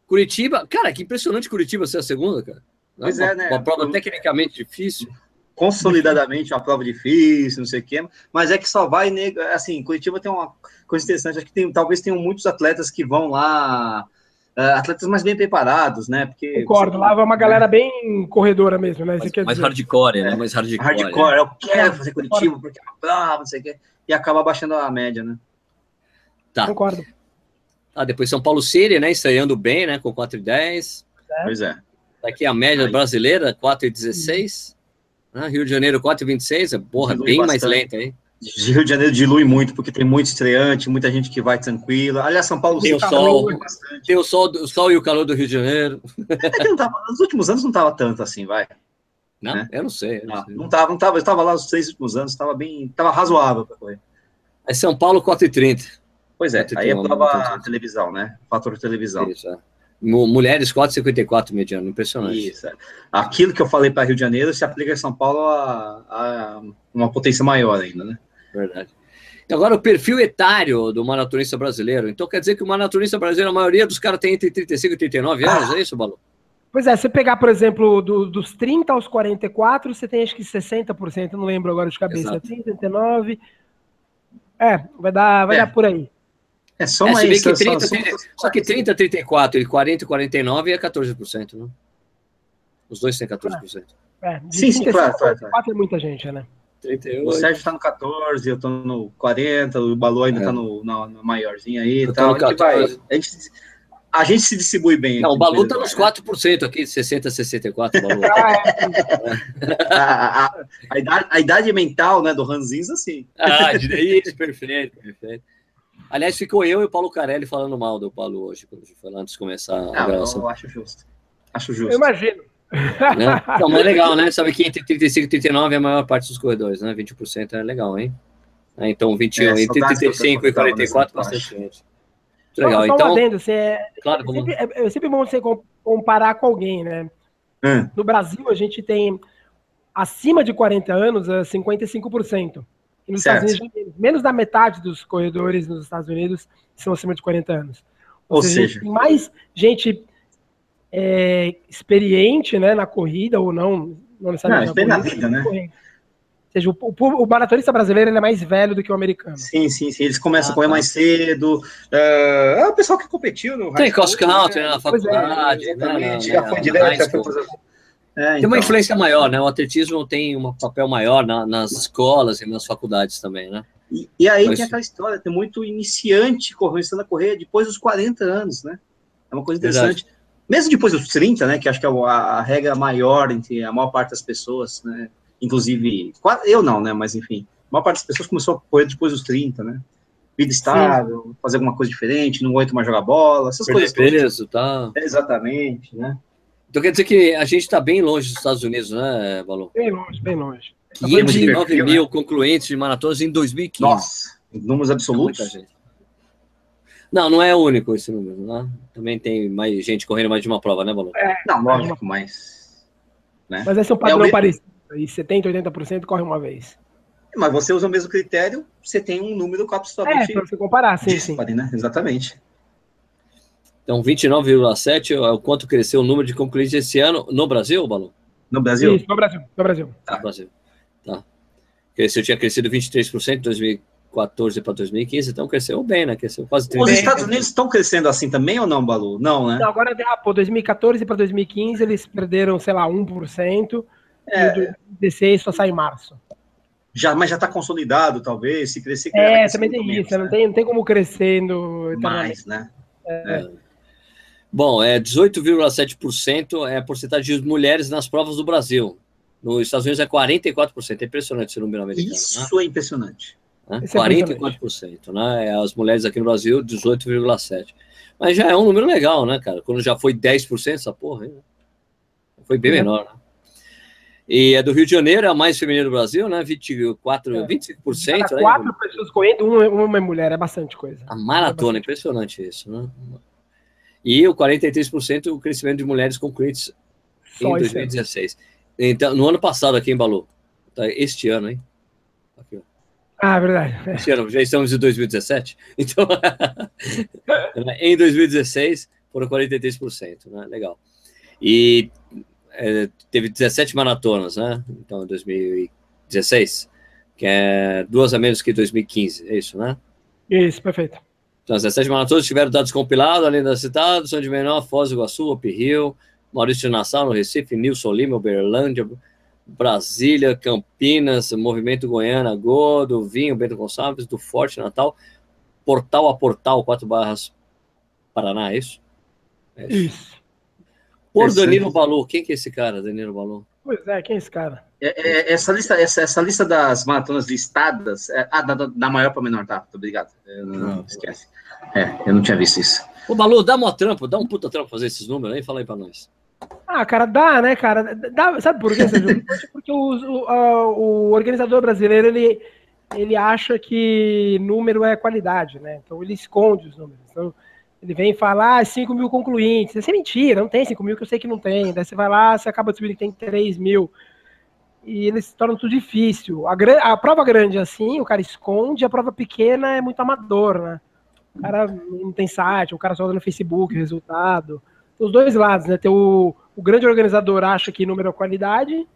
[SPEAKER 1] Curitiba, cara, que impressionante Curitiba ser a segunda, cara.
[SPEAKER 2] Pois
[SPEAKER 1] uma,
[SPEAKER 2] é, né?
[SPEAKER 1] Uma prova tecnicamente difícil.
[SPEAKER 2] Consolidadamente, uma prova difícil, não sei o quê, mas é que só vai, assim, Curitiba tem uma coisa interessante, acho que tem, talvez tenham muitos atletas que vão lá Uh, atletas mais bem preparados, né? Porque
[SPEAKER 3] Concordo, lá vai uma galera bem corredora mesmo, né?
[SPEAKER 1] Mais, mais hardcore, né? Mais hardcore.
[SPEAKER 2] Hardcore, eu quero fazer Curitiba porque é bravo, não sei o quê. E acaba baixando a média, né?
[SPEAKER 1] Tá.
[SPEAKER 3] Concordo.
[SPEAKER 1] Ah, depois São Paulo City, né? Estreando bem, né? Com 4,10.
[SPEAKER 2] É. Pois é.
[SPEAKER 1] Daqui a média Aí. brasileira, 4,16. Uhum. Ah, Rio de Janeiro, 4,26. É, porra, bem bastante. mais lenta aí.
[SPEAKER 2] Rio de Janeiro dilui muito, porque tem muito estreante, muita gente que vai tranquila. Aliás, São Paulo
[SPEAKER 1] tem o sol, tem o sol, o sol e o calor do Rio de Janeiro.
[SPEAKER 2] É tava, nos últimos anos não estava tanto assim, vai.
[SPEAKER 1] Não, né? eu não sei. Eu não,
[SPEAKER 2] não, estava, não estava. Eu estava lá nos três últimos anos, estava bem, estava razoável para correr.
[SPEAKER 1] É São Paulo 4,30.
[SPEAKER 2] Pois é, aí é prova televisão, né? Fator televisão. Isso, é.
[SPEAKER 1] Mulheres 4,54 mediano, impressionante. Isso. É.
[SPEAKER 2] Aquilo que eu falei para Rio de Janeiro se aplica em São Paulo a, a uma potência maior ainda, né?
[SPEAKER 1] Verdade. Agora, o perfil etário do maratonista brasileiro. Então, quer dizer que o maratonista brasileiro, a maioria dos caras tem entre 35 e 39 anos, ah. é isso, Balu?
[SPEAKER 3] Pois é, você pegar, por exemplo, do, dos 30 aos 44, você tem acho que 60%, não lembro agora de cabeça, Exato. 30, 39. É, vai dar, vai é. dar por aí.
[SPEAKER 2] É só
[SPEAKER 1] É, bem que
[SPEAKER 2] só-
[SPEAKER 1] 30,
[SPEAKER 2] só-
[SPEAKER 1] 30 só que 30, 34 e 40 e 49 é 14%, né? Os dois têm 14%.
[SPEAKER 3] É, de
[SPEAKER 2] Sim, sim,
[SPEAKER 3] 35
[SPEAKER 2] claro, claro, claro.
[SPEAKER 3] 44 é muita gente, né?
[SPEAKER 1] 38.
[SPEAKER 2] O Sérgio tá no 14, eu tô no 40, o Balu ainda
[SPEAKER 1] É.
[SPEAKER 2] tá no, na, na maiorzinha aí e
[SPEAKER 1] Eu
[SPEAKER 2] tal.
[SPEAKER 1] no
[SPEAKER 2] A gente, vai,
[SPEAKER 1] 14.
[SPEAKER 2] a, gente, a gente se distribui bem.
[SPEAKER 1] Não,
[SPEAKER 2] aqui
[SPEAKER 1] o Balu tá nos
[SPEAKER 2] né?
[SPEAKER 1] 4% aqui, 60 a 64, Balu.
[SPEAKER 3] Ah, é,
[SPEAKER 2] a, a, a, idade, a idade mental né, do Ranzinza, sim.
[SPEAKER 1] ah, de- isso, perfeito, perfeito. Aliás, ficou eu e o Paulo Carelli falando mal do Paulo hoje, quando a gente foi lá antes de começar a
[SPEAKER 2] Não,
[SPEAKER 1] gravação.
[SPEAKER 2] eu acho justo. Acho
[SPEAKER 3] eu
[SPEAKER 2] justo.
[SPEAKER 3] imagino.
[SPEAKER 1] Né? Não, mas é legal, né? Sabe que entre 35 e 39 é a maior parte dos corredores, né? 20% é legal, hein? É, Então, 21,
[SPEAKER 2] É,
[SPEAKER 1] entre
[SPEAKER 2] saudades que eu
[SPEAKER 1] 35 e
[SPEAKER 2] tava
[SPEAKER 1] 44,
[SPEAKER 2] nessa
[SPEAKER 1] bastante gente. Muito legal.
[SPEAKER 3] Só, só um
[SPEAKER 1] Então,
[SPEAKER 3] adendo, você é,
[SPEAKER 1] claro,
[SPEAKER 3] é,
[SPEAKER 1] como...
[SPEAKER 3] sempre, é, é sempre bom você com- comparar com alguém, né?
[SPEAKER 2] Hum,
[SPEAKER 3] No Brasil, a gente tem acima de 40 anos, é 55%. E nos
[SPEAKER 2] Certo.
[SPEAKER 3] Estados Unidos, menos. da metade dos corredores nos Estados Unidos são acima de 40 anos.
[SPEAKER 2] Ou
[SPEAKER 3] a gente
[SPEAKER 2] seja,
[SPEAKER 3] tem mais gente é, experiente né, na corrida, ou não, não
[SPEAKER 2] não,
[SPEAKER 3] necessariamente
[SPEAKER 2] vem na
[SPEAKER 3] corrida,
[SPEAKER 2] vida, né?
[SPEAKER 3] Ou seja, o, o, o maratonista brasileiro ele é mais velho do que o americano.
[SPEAKER 2] Sim, sim, sim. Eles começam
[SPEAKER 1] Ah,
[SPEAKER 2] a correr
[SPEAKER 1] tá.
[SPEAKER 2] mais cedo. É, é o pessoal que competiu no
[SPEAKER 1] Tem cross country
[SPEAKER 2] né?
[SPEAKER 1] né, na
[SPEAKER 3] é,
[SPEAKER 1] faculdade, né,
[SPEAKER 2] Exatamente,
[SPEAKER 1] na-
[SPEAKER 2] já
[SPEAKER 1] na-
[SPEAKER 2] foi direto, já foi fazer. É,
[SPEAKER 1] Tem
[SPEAKER 2] então.
[SPEAKER 1] uma influência maior, né? O atletismo tem um papel maior na- nas escolas e nas faculdades também, né?
[SPEAKER 2] E, e aí
[SPEAKER 1] Mas-
[SPEAKER 2] tem aquela história, tem muito iniciante começando a correr depois dos 40 anos, né? É uma coisa interessante. Mesmo depois dos 30, né? Que acho que é a, a regra maior entre a maior parte das pessoas, né? Inclusive, eu não, né? Mas enfim, a maior parte das pessoas começou a correr depois dos 30, né? Vida estável, fazer alguma coisa diferente, não aguento mais jogar bola, essas
[SPEAKER 1] Perder
[SPEAKER 2] coisas.
[SPEAKER 1] peso, tá?
[SPEAKER 2] Exatamente, né?
[SPEAKER 1] Então quer dizer que a gente está bem longe dos Estados Unidos, né, Balu?
[SPEAKER 3] Bem longe, bem longe.
[SPEAKER 1] 509
[SPEAKER 2] perfil,
[SPEAKER 1] mil concluentes de maratonas em 2015.
[SPEAKER 2] Nossa, em números
[SPEAKER 1] É
[SPEAKER 2] absolutos.
[SPEAKER 1] muita gente. Não, não é único esse número, né? Também tem mais gente correndo mais de uma prova, né, Balu?
[SPEAKER 2] Não, lógico, mas. Né?
[SPEAKER 3] Mas esse é um
[SPEAKER 2] É o
[SPEAKER 3] padrão
[SPEAKER 2] mesmo-
[SPEAKER 3] parecido. E 70%, 80% corre uma vez.
[SPEAKER 2] Mas você usa o mesmo critério, você tem um número
[SPEAKER 3] É,
[SPEAKER 2] absolutamente
[SPEAKER 3] pra você comparar, sim, sim.
[SPEAKER 2] né? Exatamente.
[SPEAKER 1] Então, 29,7 é o quanto cresceu o número de concluídos esse ano no Brasil, Balu?
[SPEAKER 2] No Brasil,
[SPEAKER 3] Isso, no Brasil, no Brasil.
[SPEAKER 2] Tá.
[SPEAKER 1] No Brasil. Tá. Cresceu, tinha crescido 23% de 2014 para 2015, então cresceu bem, né? Cresceu quase 30%.
[SPEAKER 2] os Estados Unidos estão crescendo assim também ou não, Balu? Não, né?
[SPEAKER 3] Não, agora, ah, pô, 2014 para 2015 eles perderam, sei lá, 1%.
[SPEAKER 2] É.
[SPEAKER 3] E 2016 só sai em março.
[SPEAKER 2] Já, mas já está consolidado, talvez. Se crescer,
[SPEAKER 3] É, também tem
[SPEAKER 2] menos,
[SPEAKER 3] isso. Não
[SPEAKER 2] né?
[SPEAKER 3] tem, não tem como crescendo.
[SPEAKER 2] Mais, né?
[SPEAKER 1] Bom, é 18,7% é a porcentagem de mulheres nas provas do Brasil. Nos Estados Unidos é 44%. É impressionante esse número americano, né?
[SPEAKER 2] Isso é impressionante.
[SPEAKER 1] Né?
[SPEAKER 3] Isso é
[SPEAKER 1] 44%, né? As mulheres aqui no Brasil, 18,7%. Mas já é um número legal, né, cara? Quando já foi 10% essa porra, né? foi bem
[SPEAKER 3] É.
[SPEAKER 1] menor, né? E é do Rio de Janeiro, é a mais feminina do Brasil, né? 24,
[SPEAKER 3] É.
[SPEAKER 1] 25%.
[SPEAKER 3] Cada
[SPEAKER 1] né?
[SPEAKER 3] quatro pessoas correndo, uma, uma é mulher, é bastante coisa.
[SPEAKER 1] A maratona, impressionante isso, né? E o 43% o crescimento de mulheres concluídas em
[SPEAKER 3] Só isso. aí.
[SPEAKER 1] 2016. Então, no ano passado aqui em Balu. Tá, este ano, hein?
[SPEAKER 3] Ah, verdade.
[SPEAKER 1] Este ano, já estamos em 2017. Então, em 2016 foram 43%, né? Legal. E é, teve 17 maratonas, né? Então, em 2016, que é duas a menos que 2015, é isso, né?
[SPEAKER 3] Isso, perfeito.
[SPEAKER 1] Então, as 17 maratonas tiveram dados compilados, além das citadas, São de Menor, Foz do Iguaçu, Up Rio, Maurício de Nassau, no Recife, Nilson Lima, Uberlândia, Brasília, Campinas, Movimento Goiânia, Go, do Vinho, Bento Gonçalves, do Forte Natal, Portal a Portal, quatro barras Paraná, é isso? É isso.
[SPEAKER 3] Isso.
[SPEAKER 1] Por
[SPEAKER 2] Esse-
[SPEAKER 1] Danilo Balu, quem que é esse cara, Danilo Balu?
[SPEAKER 3] Pois é, quem é esse cara?
[SPEAKER 2] É, é, essa, lista, essa, essa lista das maratonas listadas. É, ah, da, da- maior para menor, tá? Muito obrigado. Eu não,
[SPEAKER 1] Não.
[SPEAKER 2] esquece. É, eu não tinha visto isso.
[SPEAKER 1] Ô, Balu, dá uma trampa, dá um puta trampa fazer esses números aí, fala aí pra nós.
[SPEAKER 3] Ah, cara, dá, né, cara? Dá, sabe por quê, Sérgio? Porque o, o, a- o organizador brasileiro, ele, ele acha que número é qualidade, né? Então ele esconde os números. Então, ele vem falar ah, 5 mil concluintes. Isso é mentira, não tem 5 mil que eu sei que não tem. Daí você vai lá, você acaba descobrindo que tem 3 mil. E eles se tornam tudo difícil. A, gran- a prova grande é assim, o cara esconde, a prova pequena é muito amador, né? O cara não tem site, o cara só olha no Facebook o resultado. Os dois lados, né? Tem o, o grande organizador acha que número é qualidade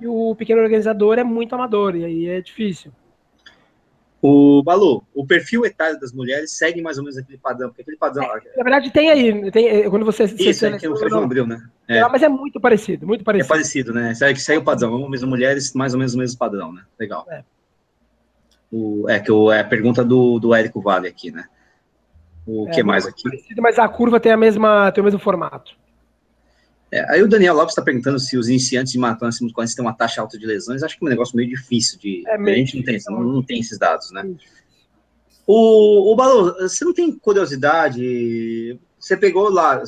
[SPEAKER 3] e o pequeno organizador é muito amador, e aí é difícil.
[SPEAKER 2] O Balu, o perfil etário das mulheres segue mais ou menos aquele padrão, porque aquele padrão.
[SPEAKER 3] É, na verdade, tem aí, tem, é, quando você.
[SPEAKER 2] Isso, é que o João abriu, né?
[SPEAKER 3] É. Mas é muito parecido, muito parecido.
[SPEAKER 2] É parecido, né? Segue, segue o padrão, e mulheres, mais ou menos o mesmo padrão, né? Legal. É, o, é que o, é a pergunta do, do Érico Vale aqui, né? O é, que mais aqui? Parecido,
[SPEAKER 3] mas a curva tem, a mesma, tem o mesmo formato.
[SPEAKER 2] É, aí o Daniel Lopes está perguntando se os iniciantes de maratona 40 têm uma taxa alta de lesões. Acho que é um negócio meio difícil de. É meio a gente não tem, não, não tem esses dados, né? O, o Balu, você não tem curiosidade? Você pegou lá,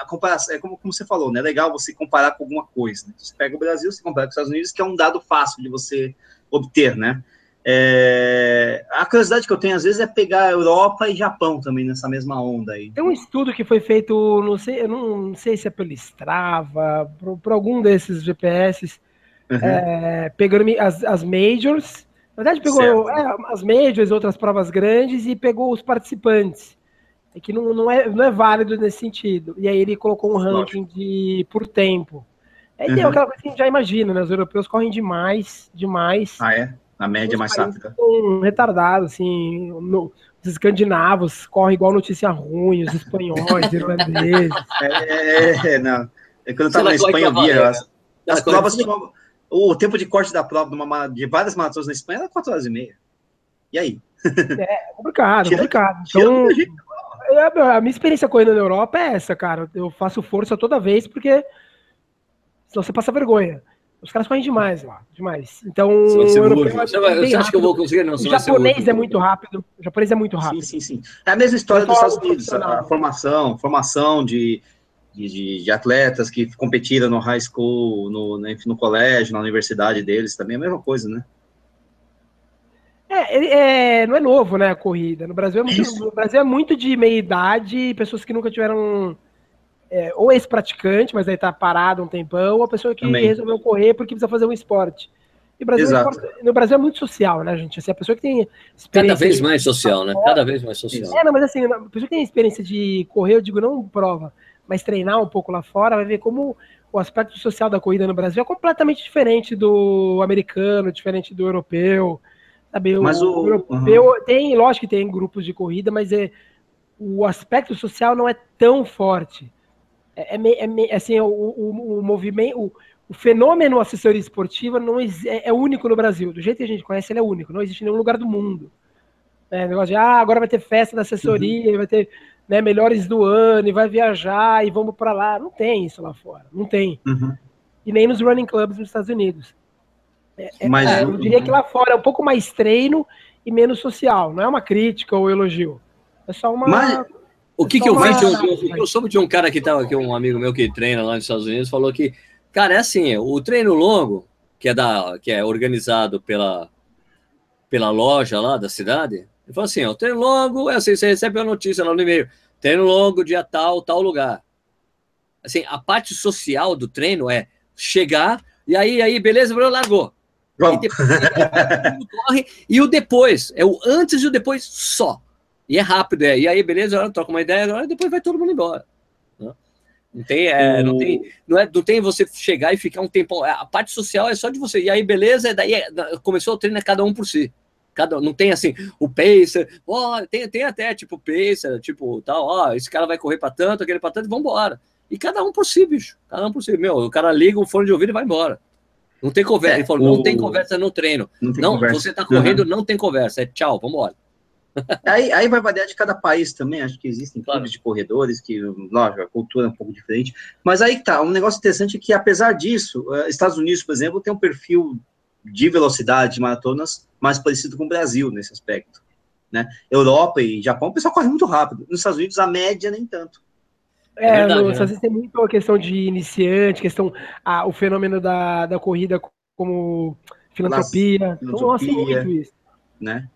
[SPEAKER 2] a comparação, é como, como você falou, né? É legal você comparar com alguma coisa. Né? Você pega o Brasil, você compara com os Estados Unidos, que é um dado fácil de você obter, né? É, a curiosidade que eu tenho às vezes é pegar Europa e Japão também nessa mesma onda aí.
[SPEAKER 3] Tem um estudo que foi feito, não sei, eu não, sei se é pelo Strava, por, por algum desses GPS, uhum. é, pegando as, as majors. Na verdade, pegou é, as majors, outras provas grandes e pegou os participantes. É que não, não, é, não é válido nesse sentido. E aí ele colocou um ranking de, por tempo. Aí uhum. tem aquela coisa que a gente já imagina, né? Os europeus correm demais, demais.
[SPEAKER 2] Ah, é? A média mais rápida.
[SPEAKER 3] Um retardado, assim. No, os escandinavos correm igual notícia ruim, os espanhóis, irlandeses.
[SPEAKER 2] É, é, não. É quando eu estava na Espanha, eu via as, as provas. Tinham, o tempo de corte da prova de, uma, de várias maratonas na Espanha era 4 horas e meia. E aí?
[SPEAKER 3] É complicado, tira, complicado. Então, é, a minha experiência correndo na Europa é essa, cara. Eu faço força toda vez porque senão você passa vergonha. Os caras correm demais lá, demais. Então,
[SPEAKER 1] você, acha que eu vou conseguir? Não,
[SPEAKER 3] o japonês é muito rápido. O japonês é muito rápido.
[SPEAKER 2] Sim, sim, sim. É a mesma história dos Estados Unidos. A formação, formação de, de, de, atletas que competiram no high school, no, no, no colégio, na universidade deles, também é a mesma coisa, né?
[SPEAKER 3] É, é, não é novo, né, a corrida. No Brasil é muito, no Brasil é muito de meia idade, pessoas que nunca tiveram é, ou ex-praticante, mas aí tá parado um tempão, ou a pessoa que Também. resolveu correr porque precisa fazer um esporte. E Brasil é no Brasil é muito social, né, gente? Assim, a pessoa que tem
[SPEAKER 1] Cada vez mais social, né? Cada vez mais social.
[SPEAKER 3] É, não, mas assim, a pessoa que tem experiência de correr, eu digo não prova, mas treinar um pouco lá fora, vai ver como o aspecto social da corrida no Brasil é completamente diferente do americano, diferente do europeu. Sabe? Mas o, o europeu uhum. tem, lógico que tem grupos de corrida, mas é, o aspecto social não é tão forte. É, é, é assim, o, o, o movimento, o, o, fenômeno assessoria esportiva não é, é, único no Brasil. Do jeito que a gente conhece, ele é único. Não existe em nenhum lugar do mundo. É, negócio de, ah, agora vai ter festa da assessoria, uhum. vai ter né, melhores do ano, e vai viajar, e vamos para lá. Não tem isso lá fora. Não tem. Uhum. E nem nos running clubs nos Estados Unidos. É, é Mas, é, eu diria que lá fora é um pouco mais treino e menos social. Não é uma crítica ou elogio. É só uma.
[SPEAKER 1] Mas, o que, que eu vi? De um, eu soube de um cara que estava aqui, um amigo meu que treina lá nos Estados Unidos, falou que, cara, é assim, o treino longo, que é, da, que é organizado pela, pela loja lá da cidade, ele falou assim: o treino longo é assim, você recebe a notícia lá no e-mail, treino longo, dia tal, tal lugar. Assim, a parte social do treino é chegar, e aí, aí, beleza, largou. E, depois, e o depois, é o antes e o depois só. E é rápido, é. E aí, beleza, troca uma ideia, agora depois vai todo mundo embora. Né? Não tem, é, não tem, não é, não tem você chegar e ficar um tempo. A parte social é só de você. E aí, beleza, daí é, começou o treino é cada um por si. Cada, não tem assim, o pacer, ó, tem, tem até tipo pacer, tipo tal, ó, esse cara vai correr para tanto, aquele para tanto, vambora. E cada um por si, bicho. Cada um por si. Meu, o cara liga o fone de ouvido e vai embora. Não tem conversa. É, Ele falou, o... não tem conversa no treino. Não, não você tá correndo, uhum. não tem conversa. É tchau, vambora.
[SPEAKER 2] Aí, aí vai variar de cada país também, acho que existem claro. clubes de corredores, que, lógico, a cultura é um pouco diferente, mas aí tá, um negócio interessante é que, apesar disso, uh, Estados Unidos, por exemplo, tem um perfil de velocidade de maratonas mais parecido com o Brasil nesse aspecto, né? Europa e Japão, o pessoal corre muito rápido, nos Estados Unidos a média nem tanto.
[SPEAKER 3] É, é verdade, no, né? tem muito a questão de iniciante, questão, ah, o fenômeno da, da corrida como filantropia,
[SPEAKER 2] filantropia então, assim, muito isso. Né?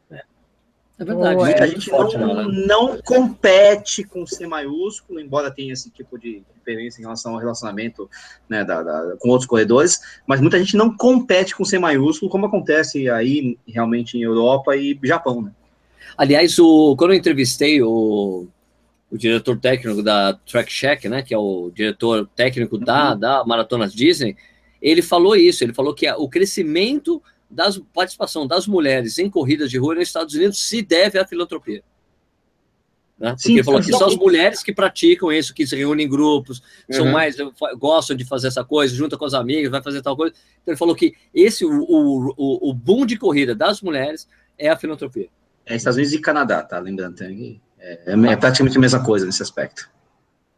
[SPEAKER 2] É. É verdade. É, a gente não, né? não compete com C maiúsculo, embora tenha esse tipo de diferença em relação ao relacionamento né, da, da, com outros corredores, mas muita gente não compete com C maiúsculo, como acontece aí realmente em Europa e Japão. Né?
[SPEAKER 1] Aliás, o, quando eu entrevistei o, o diretor técnico da Track Check, né, que é o diretor técnico da, uhum. da Maratonas Disney, ele falou isso, ele falou que o crescimento da participação das mulheres em corridas de rua nos Estados Unidos se deve à filantropia. Né? Porque Sim, falou que são as mulheres que praticam isso, que se reúnem em grupos, uhum. são mais, gostam de fazer essa coisa, junta com as amigas, vai fazer tal coisa. Então ele falou que esse, o, o, o boom de corrida das mulheres é a filantropia.
[SPEAKER 2] É Estados Unidos e Canadá, tá? Lembrando, é, é, é praticamente a mesma coisa nesse aspecto.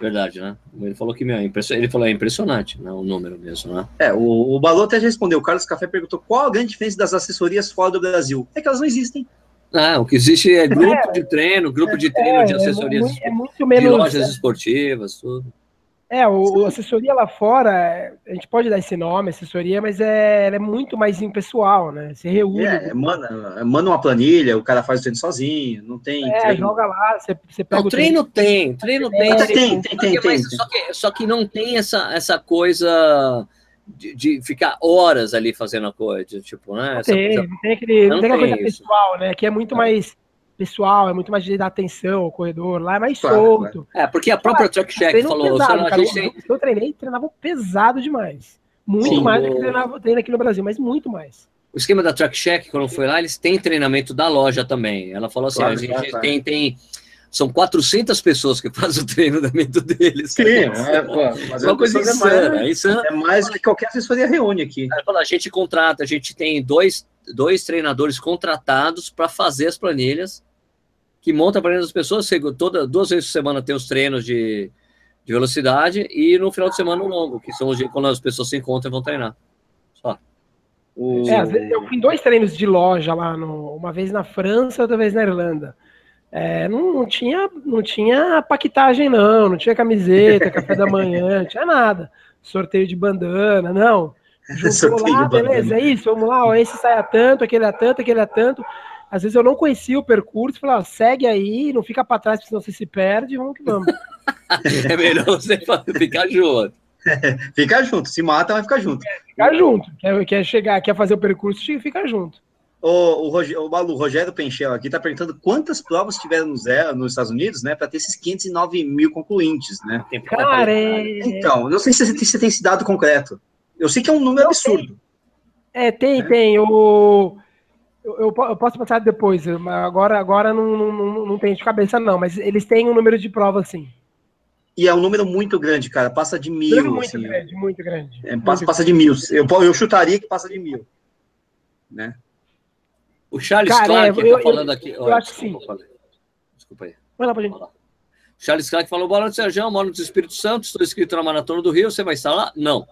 [SPEAKER 1] Verdade, né? Ele falou que meu, é ele falou é impressionante, né? O número mesmo, né?
[SPEAKER 2] É, o, o Balô até respondeu. O Carlos Café perguntou qual a grande diferença das assessorias fora do Brasil. É que elas não existem.
[SPEAKER 1] Ah, o que existe é grupo é, de treino, grupo de treino é, de assessorias é muito, menos, de lojas esportivas, tudo.
[SPEAKER 3] É, o, assessoria lá fora, a gente pode dar esse nome, assessoria, mas é, é muito mais impessoal, né? Se reúne. É,
[SPEAKER 2] manda, manda uma planilha, o cara faz o treino sozinho, não tem.
[SPEAKER 3] É, treino. joga lá, você, você pega
[SPEAKER 1] não, o treino. Treino tem, treino tem. Tem, tem, tem, tem, tem, Só, que, só que não tem essa, essa coisa de, de, ficar horas ali fazendo a coisa, tipo, né?
[SPEAKER 3] Não tem, coisa... tem, aquele, não, não tem aquela coisa isso. pessoal, né? Que é muito é. mais pessoal, é muito mais de dar atenção ao corredor, lá é mais claro, solto.
[SPEAKER 1] É, porque a própria Track Check falou,
[SPEAKER 3] pesado, cara, tem... eu treinei, treinava pesado demais. Muito Sim, mais do que treinava, treino aqui no Brasil, mas muito mais.
[SPEAKER 1] O esquema da Track Check, quando foi lá, eles têm treinamento da loja também. Ela falou assim, claro, a gente claro, tem, tem são 400 pessoas que fazem o treinamento deles.
[SPEAKER 2] Sim, é, pô, mas é uma coisa insana. É, insana. é mais que qualquer assessoria reúne aqui.
[SPEAKER 1] A gente contrata, a gente tem dois, dois treinadores contratados para fazer as planilhas, que monta a planilha das pessoas, toda, duas vezes por semana tem os treinos de, de velocidade e no final de semana o longo, que são os dias quando as pessoas se encontram e vão treinar. Só.
[SPEAKER 3] O... É, eu fui em dois treinos de loja lá, no, uma vez na França, outra vez na Irlanda. É, não, não, tinha, não tinha paquetagem, não, não tinha camiseta, café da manhã, não tinha nada. Sorteio de bandana, não. Juntou lá, beleza, é isso, vamos lá, ó, esse sai a tanto, aquele a tanto, aquele a tanto. Às vezes eu não conhecia o percurso, falava, segue aí, não fica para trás, senão você se perde, vamos que vamos.
[SPEAKER 1] é melhor você ficar junto.
[SPEAKER 2] ficar junto, se mata, vai ficar junto. É,
[SPEAKER 3] ficar junto, quer, quer chegar, quer fazer o percurso, fica junto.
[SPEAKER 2] O, o, Rogério, o Malu, Rogério Penchel aqui está perguntando quantas provas tiveram no zero, nos Estados Unidos, né, para ter esses 509 mil concluintes, né?
[SPEAKER 3] Cara, é...
[SPEAKER 2] Então, não sei se você tem, se tem esse dado concreto. Eu sei que é um número não, absurdo.
[SPEAKER 3] Tem. É, tem, é. tem. O... Eu, eu, eu, posso passar depois, agora, agora não, não, não tem de cabeça, não, mas eles têm um número de provas, sim.
[SPEAKER 2] E é um número muito grande, cara. Passa de mil.
[SPEAKER 3] Muito assim, grande, muito grande.
[SPEAKER 2] É, passa, muito passa grande. de mil. Eu, eu chutaria que passa de mil. Né?
[SPEAKER 1] O Charles Cara, Clark é, eu, tá falando aqui.
[SPEAKER 3] Eu, eu acho que sim.
[SPEAKER 1] Desculpa aí. Vai lá pra gente. Charles Clark falou: boa noite, Sérgio. Moro no Espírito Santo, estou inscrito na Maratona do Rio. Você vai estar lá? Não.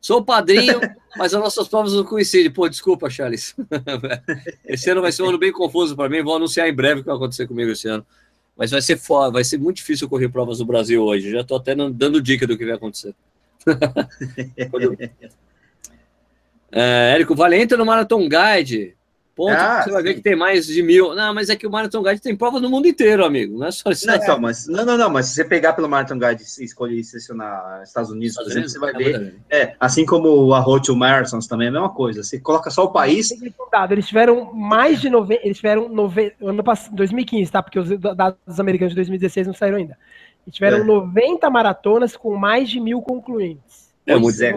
[SPEAKER 1] Sou padrinho, mas as nossas provas não coincidem. Pô, desculpa, Charles. esse ano vai ser um ano bem confuso para mim. Vou anunciar em breve o que vai acontecer comigo esse ano. Mas vai ser foda, vai ser muito difícil correr provas no Brasil hoje. Já estou até dando dica do que vai acontecer. é, Érico Valente no Marathon Guide ponto, ah, você vai ver que tem mais de mil. Não, mas é que o Marathon Guide tem provas no mundo inteiro, amigo. Não é só isso.
[SPEAKER 2] Não, então, mas, não, não, não, mas se você pegar pelo Marathon Guide e escolher selecionar Estados Unidos, por exemplo, você vai ver. É, assim como a Road to Marathons também é a mesma coisa. Você coloca só o país.
[SPEAKER 3] Eles tiveram mais de 90. Eles tiveram nove, ano passado, 2015, tá? Porque os dados americanos de 2016 não saíram ainda. Eles tiveram é. 90 maratonas com mais de mil concluintes.
[SPEAKER 2] É, pois, é,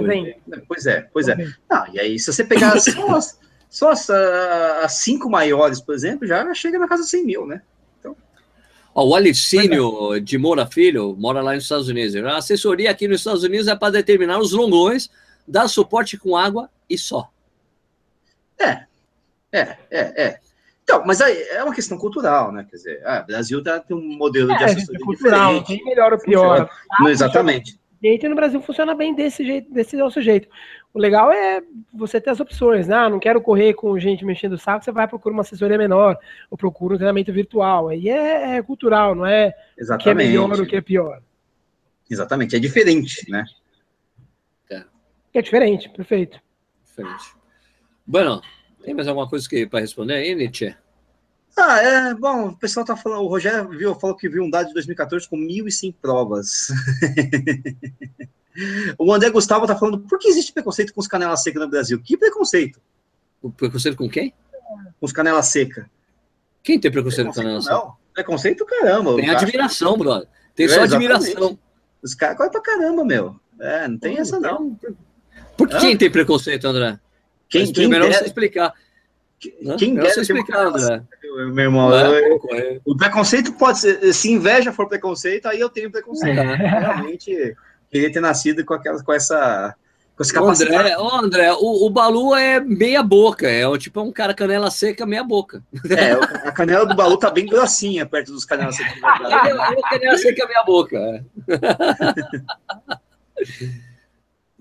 [SPEAKER 2] pois é, pois é. Ah, e aí, se você pegar só as, só as, as, cinco maiores, por exemplo, já chega na casa de 100 mil, né? Então...
[SPEAKER 1] Ó, o Alicínio de Moura Filho mora lá nos Estados Unidos. A assessoria aqui nos Estados Unidos é para determinar os longões, dar suporte com água e só.
[SPEAKER 2] É, é, é, é. Então, mas aí é uma questão cultural, né? Quer dizer, ah, o Brasil tá, tem um modelo é, de assessoria é cultural, diferente.
[SPEAKER 3] Tem melhor ou pior.
[SPEAKER 2] Ah, exatamente.
[SPEAKER 3] E no Brasil funciona bem desse jeito, desse nosso jeito. O legal é você ter as opções, né? Ah, não quero correr com gente mexendo o saco, você vai procurar uma assessoria menor, ou procura um treinamento virtual. Aí é, é cultural, não é
[SPEAKER 2] Exatamente.
[SPEAKER 3] o que é melhor ou o que é pior.
[SPEAKER 2] Exatamente, é diferente, né?
[SPEAKER 3] É, é diferente, perfeito.
[SPEAKER 1] Diferente. Bueno, tem mais alguma coisa para responder aí, Nietzsche?
[SPEAKER 2] Ah, é, bom, o pessoal tá falando, o Rogério viu, falou que viu um dado de 2014 com 1.100 provas. O André Gustavo tá falando, por que existe preconceito com os canela seca no Brasil? Que preconceito?
[SPEAKER 1] O preconceito com quem?
[SPEAKER 2] Com os canela seca.
[SPEAKER 1] Quem tem preconceito, com canela seca? Não,
[SPEAKER 2] preconceito caramba.
[SPEAKER 1] Tem admiração, brother. Tem só é, admiração.
[SPEAKER 2] Os caras correm pra caramba, meu. É, não tem essa não.
[SPEAKER 1] Por que quem tem preconceito, André? Quem, Mas primeiro quem você explicar.
[SPEAKER 2] Quem dera explicar, André. Meu irmão, é, eu, o preconceito pode ser, se inveja for preconceito, aí eu tenho preconceito. É. Realmente queria ter nascido com aquela, com essa com essa
[SPEAKER 1] capacidade. André, oh, André o, o Balu é meia boca, é o tipo é um cara canela seca, meia boca.
[SPEAKER 2] É, a canela do Balu tá bem grossinha perto dos canelas secas.
[SPEAKER 1] Ele é canela seca, meia boca. É.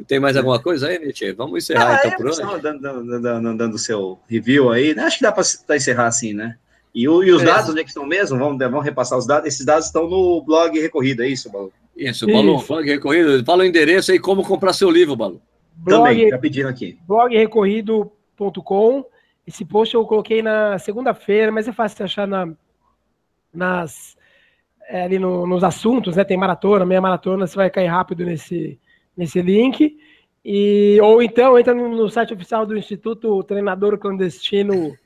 [SPEAKER 1] Tem mais alguma coisa aí, Nietzsche? Vamos encerrar ah, então é, por hoje.
[SPEAKER 2] Dando, dando, dando, seu review aí, né? acho que dá para encerrar assim, né? E, o, e os dados, onde é que estão mesmo? Vamos, vamos repassar os dados. Esses dados estão no blog Recorrida, é isso, Balu?
[SPEAKER 1] Isso, Balu, isso. blog Recorrido. Fala o endereço aí, como comprar seu livro, Balu.
[SPEAKER 2] Blog, Também, tá pedindo aqui.
[SPEAKER 3] Blogrecorrido.com. Esse post eu coloquei na segunda-feira, mas é fácil de achar na, nas, é, ali no, nos assuntos, né? Tem maratona, meia maratona, você vai cair rápido nesse, nesse link. E, ou então entra no site oficial do Instituto Treinador Clandestino,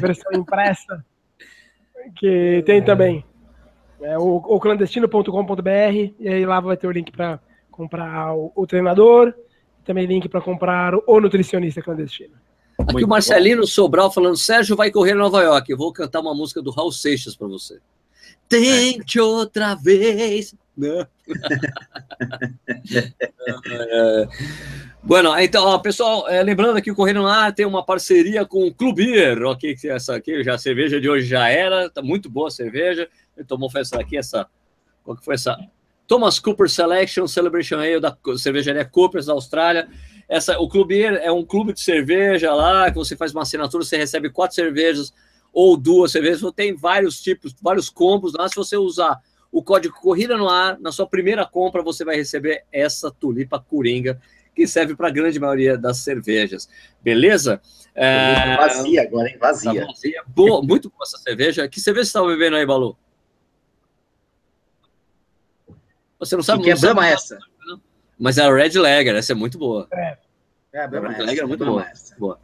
[SPEAKER 3] versão impressa, que tem também. É o, o clandestino.com.br, e aí lá vai ter o link para comprar o, o, treinador, também link para comprar o, o, nutricionista clandestino.
[SPEAKER 1] Aqui Muito o Marcelino bom. Sobral falando: Sérgio vai correr em Nova York. Eu vou cantar uma música do Raul Seixas para você. Tente outra vez. Não. é. Bueno, então, pessoal, é, lembrando aqui o Correndo lá tem uma parceria com o Clubir, ok? Essa aqui, já a cerveja de hoje já era, tá muito boa a cerveja. Ele tomou essa aqui, essa. Qual que foi essa? Thomas Cooper Selection Celebration Ale da cervejaria Coopers da Austrália. Essa, o Clubir é um clube de cerveja lá, que você faz uma assinatura, você recebe quatro cervejas ou duas cervejas, tem vários tipos, vários combos lá. Se você usar o código Corrida no Ar, na sua primeira compra, você vai receber essa tulipa coringa, que serve para a grande maioria das cervejas. Beleza?
[SPEAKER 2] É... Vazia agora, hein? Vazia. Tá vazia.
[SPEAKER 1] Boa, muito boa essa cerveja. Que cerveja você está bebendo aí, Balu? Você não sabe?
[SPEAKER 2] Que é Brahma essa.
[SPEAKER 1] Mas é a Red Lager, essa é muito boa.
[SPEAKER 2] É, é a Brahma Red Lager
[SPEAKER 1] é muito boa. boa.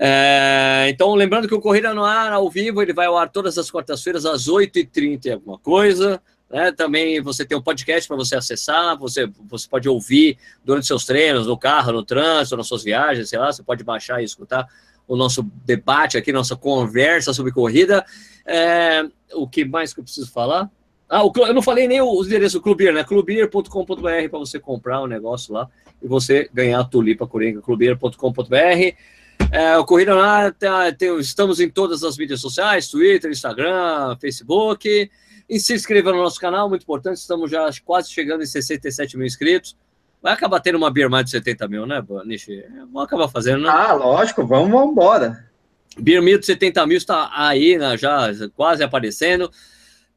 [SPEAKER 1] É, então, lembrando que o Corrida no Ar, ao vivo, ele vai ao ar todas as quartas-feiras, às 8h30 e alguma coisa. Né? Também você tem um podcast para você acessar, você, você pode ouvir durante seus treinos, no carro, no trânsito, nas suas viagens, sei lá, você pode baixar e escutar o nosso debate aqui, nossa conversa sobre corrida. É, o que mais que eu preciso falar? Ah, o, eu não falei nem o, endereço do Clubir, né? Clubir.com.br para você comprar o um negócio lá e você ganhar a tulipa coringa. Clubir.com.br. É, o Corrida lá, tá, tem, estamos em todas as mídias sociais: Twitter, Instagram, Facebook. E se inscreva no nosso canal, muito importante. Estamos já quase chegando em 67 mil inscritos. Vai acabar tendo uma Beer mais de 70 mil, né, Nishi? Vamos acabar fazendo, né?
[SPEAKER 2] Ah, lógico, vamos, vamos embora.
[SPEAKER 1] Beer de 70 mil está aí, né, já quase aparecendo.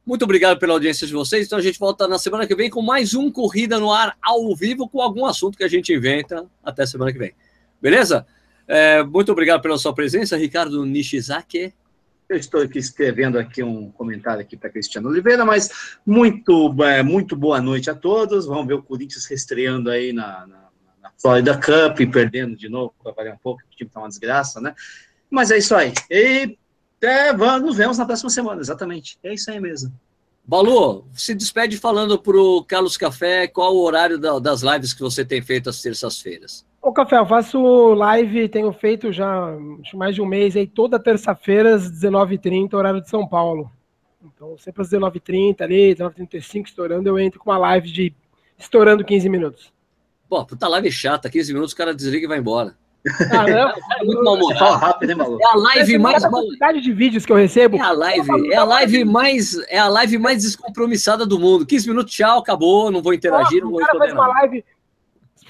[SPEAKER 1] Muito obrigado pela audiência de vocês. Então a gente volta na semana que vem com mais um Corrida no Ar ao vivo com algum assunto que a gente inventa até semana que vem. Beleza? É, muito obrigado pela sua presença, Ricardo Nishizaki.
[SPEAKER 2] Eu estou aqui escrevendo aqui um comentário aqui para Cristiano Oliveira, mas muito, é, muito boa noite a todos. Vamos ver o Corinthians restreando aí na, na, na Florida Cup perdendo de novo, para variar um pouco, o time está uma desgraça, né? Mas é isso aí. E é, nos vemos na próxima semana, exatamente. É isso aí mesmo.
[SPEAKER 1] Balu, se despede falando para o Carlos Café qual o horário da, das lives que você tem feito às terças-feiras.
[SPEAKER 3] Ô, Café, eu faço live, tenho feito já mais de um mês aí, toda terça-feira às 19h30, horário de São Paulo. Então, sempre às 19h30 ali, 19h35 estourando, eu entro com uma live de estourando 15 minutos.
[SPEAKER 1] Pô, puta live chata, 15 minutos o cara desliga e vai embora.
[SPEAKER 3] Caramba, é muito mal
[SPEAKER 1] Fala rápido, né, maluco? É a live mais.
[SPEAKER 3] A quantidade de vídeos que eu recebo.
[SPEAKER 1] É a live, é a live mais, é a live mais descompromissada do mundo. 15 minutos, tchau, acabou, não vou interagir, não vou
[SPEAKER 3] cara faz uma live.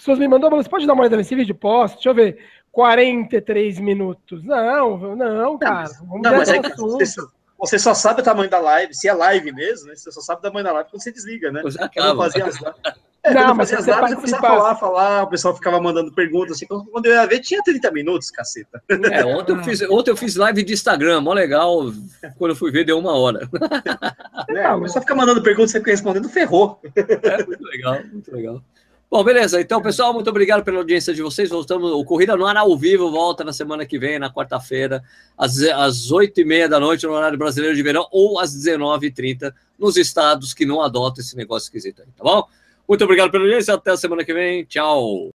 [SPEAKER 3] As pessoas me mandam, você pode dar uma olhada nesse vídeo? Posso, deixa eu ver. 43 minutos. Não, não, cara. Vamos
[SPEAKER 2] não, mas é você, você só sabe o tamanho da live, se é live mesmo, né? Você só sabe o tamanho da live quando você desliga, né?
[SPEAKER 1] Pois acaba.
[SPEAKER 2] Fazia as, é, não, mas as lives, eu começava a falar, falar, o pessoal ficava mandando perguntas, assim, quando eu ia ver, tinha 30 minutos, caceta.
[SPEAKER 1] É, ontem eu fiz, ontem eu fiz live de Instagram, mó legal, quando eu fui ver, deu uma hora.
[SPEAKER 2] É, o pessoal fica mandando perguntas, você fica respondendo, ferrou.
[SPEAKER 1] É, muito legal, muito legal. Bom, beleza. Então, pessoal, muito obrigado pela audiência de vocês. Voltamos. O Corrida no Ar ao vivo volta na semana que vem, na quarta-feira, às, às 8h30 da noite, no horário brasileiro de verão, ou às 19h30, nos estados que não adotam esse negócio esquisito aí, tá bom? Muito obrigado pela audiência. Até a semana que vem. Tchau.